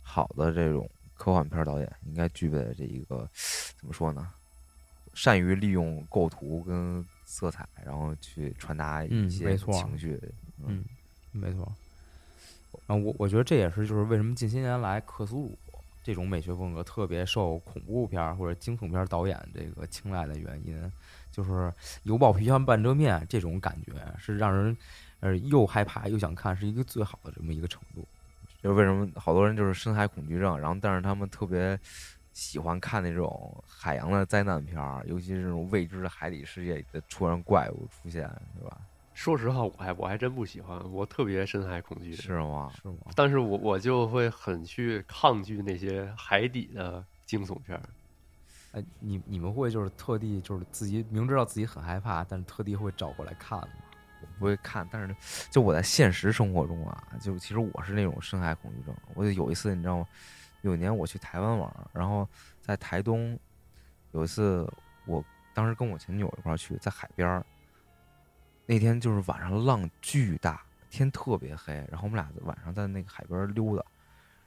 好的这种科幻片导演应该具备的这一个怎么说呢？善于利用构图跟。色彩，然后去传达一些情绪，嗯，没错。啊，我我觉得这也是就是为什么近些年来克苏鲁这种美学风格特别受恐怖片或者惊悚片导演这个青睐的原因，就是油爆皮箱半遮面这种感觉是让人呃又害怕又想看，是一个最好的这么一个程度。就是为什么好多人就是深海恐惧症，然后但是他们特别。喜欢看那种海洋的灾难片儿，尤其是这种未知的海底世界里的突然怪物出现，是吧？说实话，我还我还真不喜欢，我特别深海恐惧，是吗？是吗？但是我我就会很去抗拒那些海底的惊悚片儿。哎，你你们会就是特地就是自己明知道自己很害怕，但是特地会找过来看吗？我不会看，但是就我在现实生活中啊，就其实我是那种深海恐惧症。我就有一次，你知道吗？有一年我去台湾玩，然后在台东有一次，我当时跟我前女友一块去，在海边儿。那天就是晚上浪巨大，天特别黑，然后我们俩晚上在那个海边溜达，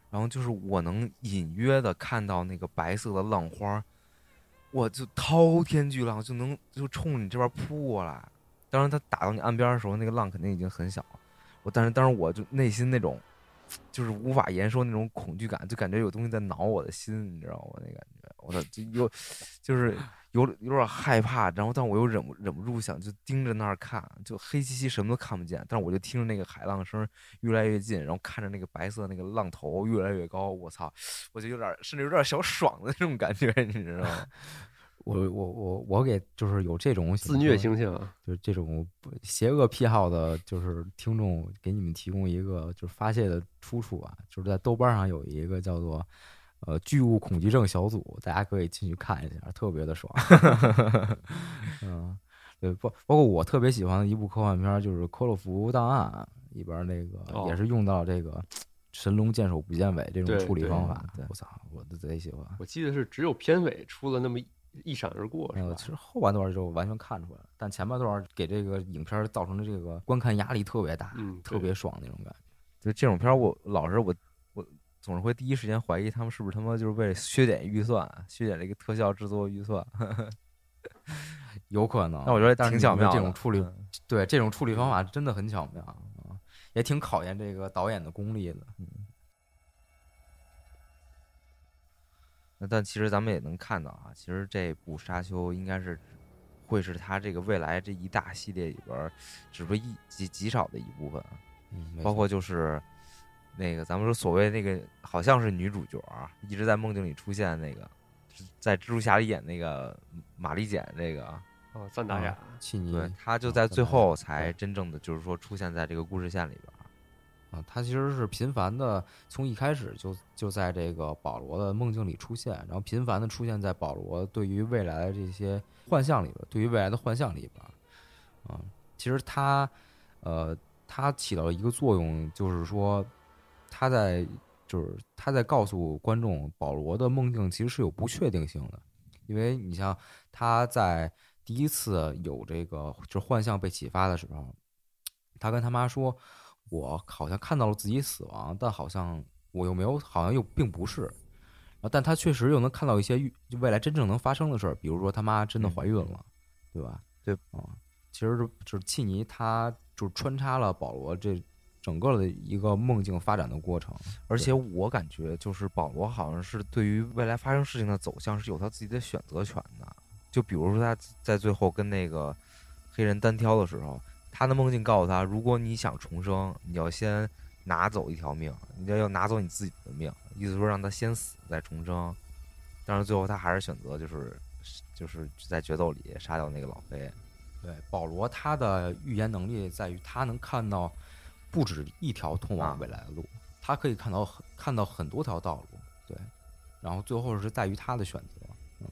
然后就是我能隐约的看到那个白色的浪花，我就滔天巨浪就能就冲你这边扑过来。当然，它打到你岸边的时候，那个浪肯定已经很小了。我但是当时我就内心那种。就是无法言说那种恐惧感，就感觉有东西在挠我的心，你知道吗？那感觉，我操，就有，就是有有点害怕，然后但我又忍忍不住想就盯着那儿看，就黑漆漆什么都看不见，但是我就听着那个海浪声越来越近，然后看着那个白色那个浪头越来越高，我操，我就有点甚至有点小爽的那种感觉，你知道吗？我我我我给就是有这种自虐倾向，就是这种邪恶癖好的，就是听众给你们提供一个就是发泄的出处啊，就是在豆瓣上有一个叫做。呃，巨物恐惧症小组，大家可以进去看一下，特别的爽。嗯，对，包包括我特别喜欢的一部科幻片，就是《科洛弗档案》里边那个，也是用到这个神龙见首不见尾这种处理方法。我操，我都贼喜欢。我记得是只有片尾出了那么一闪而过，是吧？其实后半段就完全看出来了，但前半段给这个影片造成的这个观看压力特别大，特别爽那种感觉。就这种片，我老是我我。总是会第一时间怀疑他们是不是他妈就是为了削减预算，削减这个特效制作预算，有可能。那我觉得挺巧妙，这种处理，对这种处理方法真的很巧妙啊，也挺考验这个导演的功力的。那但其实咱们也能看到啊，其实这部《沙丘》应该是会是他这个未来这一大系列里边，只不过一极极少的一部分，包括就是。那个，咱们说所谓那个，好像是女主角啊，一直在梦境里出现。那个，在蜘蛛侠里演那个玛丽简，那个哦，赞达亚，契尼，对，她就在最后才真正的就是说出现在这个故事线里边啊。他其实是频繁的，从一开始就就在这个保罗的梦境里出现，然后频繁的出现在保罗对于未来的这些幻象里边，对于未来的幻象里边啊。其实他，呃，他起到一个作用，就是说。他在就是他在告诉观众，保罗的梦境其实是有不确定性的，因为你像他在第一次有这个就是幻象被启发的时候，他跟他妈说：“我好像看到了自己死亡，但好像我又没有，好像又并不是。”啊，但他确实又能看到一些未来真正能发生的事儿，比如说他妈真的怀孕了，对吧？对啊，其实是就是契尼，他就是穿插了保罗这。整个的一个梦境发展的过程，而且我感觉就是保罗好像是对于未来发生事情的走向是有他自己的选择权的。就比如说他在最后跟那个黑人单挑的时候，他的梦境告诉他，如果你想重生，你要先拿走一条命，你要要拿走你自己的命，意思说让他先死再重生。但是最后他还是选择就是就是在决斗里杀掉那个老黑。对，保罗他的预言能力在于他能看到。不止一条通往未来的路，他可以看到很看到很多条道路，对，然后最后是在于他的选择，嗯，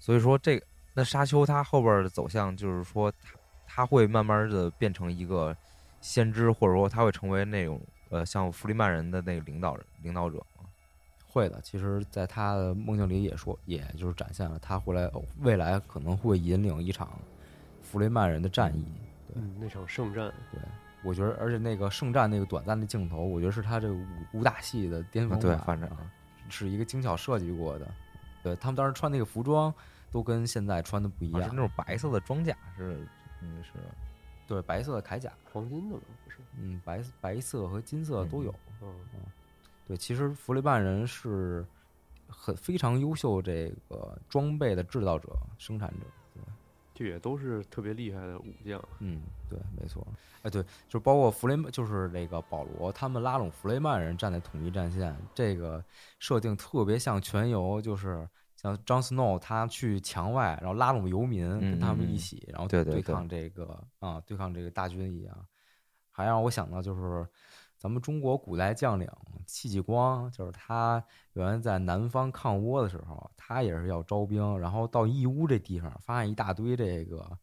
所以说这个那沙丘他后边的走向就是说，他他会慢慢的变成一个先知，或者说他会成为那种呃像弗里曼人的那个领导人领导者吗？会的，其实在他的梦境里也说，也就是展现了他回来未来可能会引领一场弗雷曼人的战役，对，那场圣战，对。我觉得，而且那个圣战那个短暂的镜头，我觉得是他这个武武打戏的巅峰。对，反正是一个精巧设计过的。对他们当时穿那个服装，都跟现在穿的不一样。是那种白色的装甲，是嗯是，对，白色的铠甲，黄金的吗？不是，嗯，白白色和金色都有。嗯嗯，对，其实弗雷曼人是很非常优秀这个装备的制造者、生产者。对这也都是特别厉害的武将。嗯，对，没错。哎，对，就包括弗雷，就是那个保罗，他们拉拢弗雷曼人站在统一战线，这个设定特别像全游，就是像张斯诺他去墙外，然后拉拢游民跟他们一起，然后对抗这个啊，对抗这个大军一样。还让我想到就是。咱们中国古代将领戚继光，就是他原来在南方抗倭的时候，他也是要招兵，然后到义乌这地方，发现一大堆这个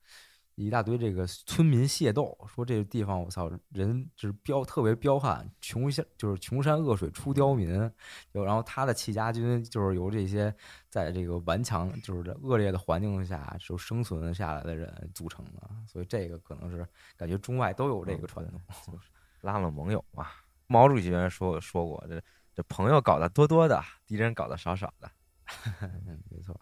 一大堆这个村民械斗，说这个地方我操，人就是彪特别彪悍，穷山就是穷山恶水出刁民，就然后他的戚家军就是由这些在这个顽强就是这恶劣的环境下就生存下来的人组成的，所以这个可能是感觉中外都有这个传统。拉拢盟友嘛，毛主席原来说说过，这这朋友搞得多多的，敌人搞得少少的，没错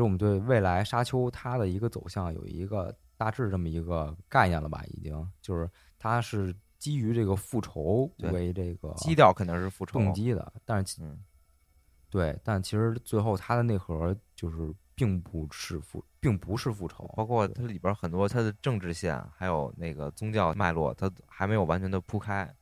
啊。其实我们对未来沙丘它的一个走向有一个大致这么一个概念了吧？已经就是它是基于这个复仇为这个基调肯定是复仇动机的，但是嗯对，但其实最后它的内核就是并不是复，并不是复仇，包括它里边很多它的政治线，还有那个宗教脉络，它还没有完全的铺开，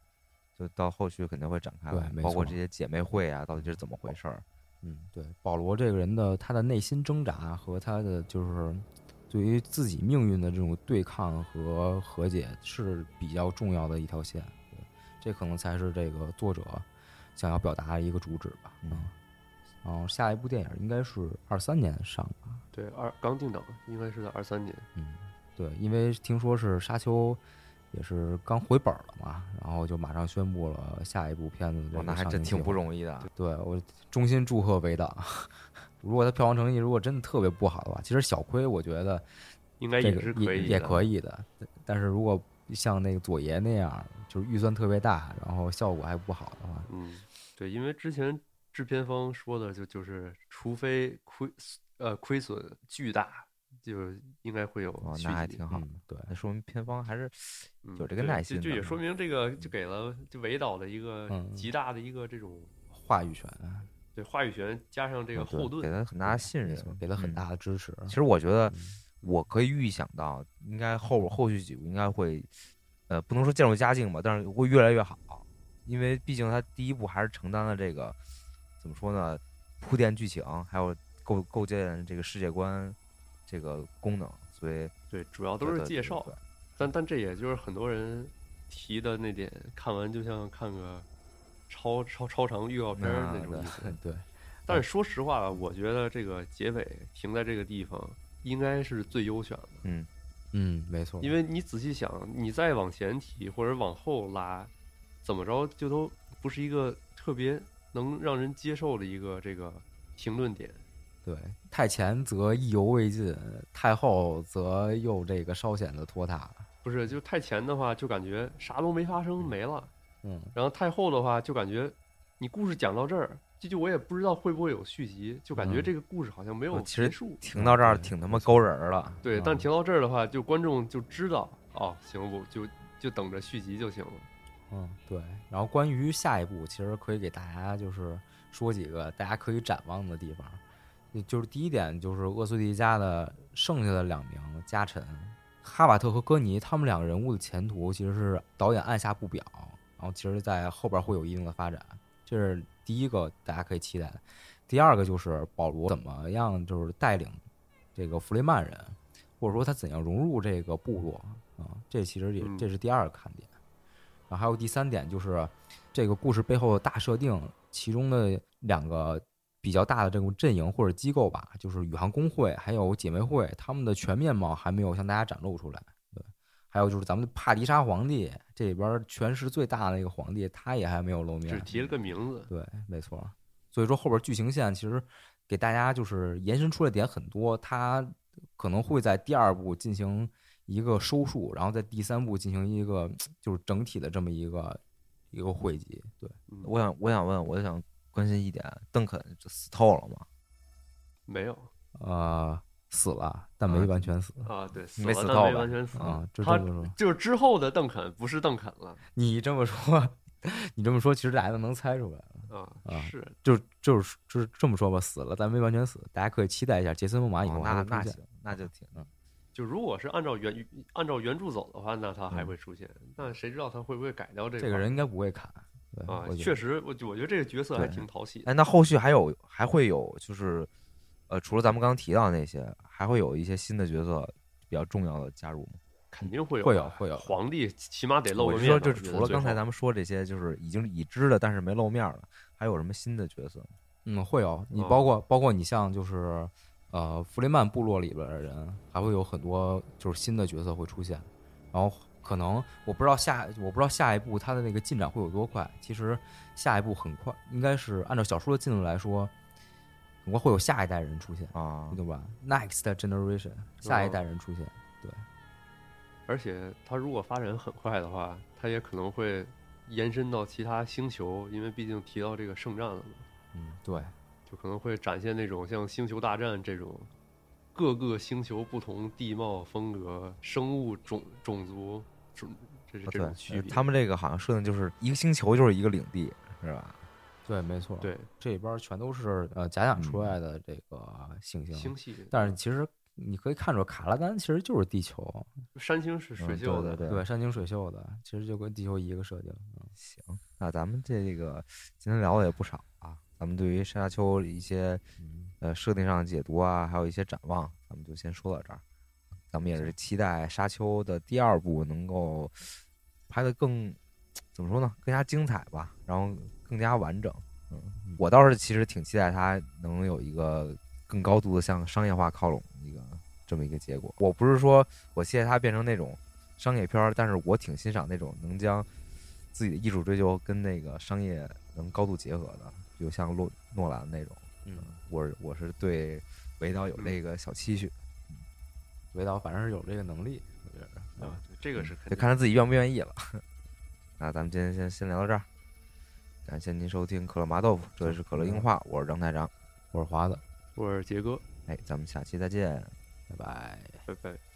就到后续肯定会展开。包括这些姐妹会啊，到底是怎么回事儿？嗯，对，保罗这个人的他的内心挣扎和他的就是对于自己命运的这种对抗和和解是比较重要的一条线。对，这可能才是这个作者想要表达的一个主旨吧。嗯。然后下一部电影应该是二三年上吧？对，二刚定档，应该是在二三年。嗯，对，因为听说是沙丘也是刚回本了嘛，然后就马上宣布了下一部片子。那还真挺不容易的。对我衷心祝贺韦导。如果他票房成绩如果真的特别不好的话，其实小亏我觉得应该也是可以，也可以的。但是如果像那个左爷那样，就是预算特别大，然后效果还不好的话，嗯，对，因为之前。制片方说的就就是，除非亏呃亏损巨大，就应该会有。哦，那还挺好的。对，那说明片方还是有这个耐心。就也说明这个就给了就韦导的一个极大的一个这种话语权。对，话语权加上这个后盾，给他很大的信任，给他很大的支持。其实我觉得，我可以预想到，应该后后续几部应该会，呃，不能说渐入佳境吧，但是会越来越好，因为毕竟他第一部还是承担了这个。怎么说呢？铺垫剧情，还有构构建这个世界观，这个功能，所以对，主要都是介绍。但但这也就是很多人提的那点，看完就像看个超超超长预告片那种意思。对。但是说实话，我觉得这个结尾停在这个地方，应该是最优选的。嗯嗯，没错。因为你仔细想，你再往前提或者往后拉，怎么着就都不是一个特别。能让人接受的一个这个停顿点，对，太前则意犹未尽，太后则又这个稍显得拖沓。不是，就太前的话，就感觉啥都没发生，没了。嗯，然后太后的话，就感觉你故事讲到这儿，这就我也不知道会不会有续集，就感觉这个故事好像没有结束。停到这儿挺他妈勾人了。对，但停到这儿的话，就观众就知道，哦，行，不就就等着续集就行了。嗯，对。然后关于下一步，其实可以给大家就是说几个大家可以展望的地方。就是第一点，就是厄苏迪加的剩下的两名家臣哈瓦特和戈尼，他们两个人物的前途其实是导演按下不表。然后其实，在后边会有一定的发展，这是第一个大家可以期待的。第二个就是保罗怎么样，就是带领这个弗雷曼人，或者说他怎样融入这个部落啊？这其实也这是第二个看点。然后还有第三点就是，这个故事背后的大设定，其中的两个比较大的这种阵营或者机构吧，就是宇航工会还有姐妹会，他们的全面貌还没有向大家展露出来。对，还有就是咱们的帕迪沙皇帝，这里边权势最大的那个皇帝，他也还没有露面，只提了个名字。对，没错。所以说后边剧情线其实给大家就是延伸出来点很多，他可能会在第二部进行。一个收束，然后在第三部进行一个就是整体的这么一个一个汇集。对，我想我想问，我想关心一点，邓肯就死透了吗？没有，呃，死了，但没完全死啊。对，没死透，没完全死啊。他就是之后的邓肯，不是邓肯了。你这么说，你这么说，其实大家都能猜出来了啊。是，就就是就是这么说吧，死了，但没完全死，大家可以期待一下杰森·莫玛以后那那行，那就挺嗯。就如果是按照原按照原著走的话，那他还会出现。那谁知道他会不会改掉这个？这个人应该不会砍啊。确实，我我觉得这个角色还挺讨喜。哎，那后续还有还会有就是，呃，除了咱们刚刚提到那些，还会有一些新的角色比较重要的加入吗？肯定会有，会有，会有。皇帝起码得露个面。说，就是除了刚才咱们说这些，就是已经已知的但是没露面的，还有什么新的角色？嗯，会有。你包括包括你像就是。呃，弗雷曼部落里边的人还会有很多就是新的角色会出现，然后可能我不知道下我不知道下一步它的那个进展会有多快。其实下一步很快，应该是按照小说的进度来说，很快会有下一代人出现啊，对吧？Next generation，下一代人出现，对。而且它如果发展很快的话，它也可能会延伸到其他星球，因为毕竟提到这个圣战了嘛。嗯，对。就可能会展现那种像《星球大战》这种各个星球不同地貌、风格、生物种种族，种这是这种区别。他们这个好像设定就是一个星球就是一个领地，是吧？对，没错，对，这里边全都是呃假想出来的这个行星，星系。但是其实你可以看出卡拉丹其实就是地球，山青是水秀的，对，山清水秀的，其实就跟地球一个设定。行，那咱们这个今天聊的也不少啊，咱们对于沙丘一些呃设定上的解读啊，还有一些展望，咱们就先说到这儿。咱们也是期待《沙丘》的第二部能够拍的更怎么说呢？更加精彩吧，然后更加完整。嗯，我倒是其实挺期待它能有一个更高度的向商业化靠拢一个这么一个结果。我不是说我期待它变成那种商业片儿，但是我挺欣赏那种能将自己的艺术追求跟那个商业能高度结合的，就像诺诺兰那种。嗯，我我是对韦导有这个小期许。韦导反正是有这个能力，我觉得啊，这个是得看他自己愿不愿意了。那咱们今天先先聊到这儿，感谢您收听可乐麻豆腐，这里是可乐樱花，我是张台长，我是华子，我是杰哥，哎，咱们下期再见，拜拜，拜拜。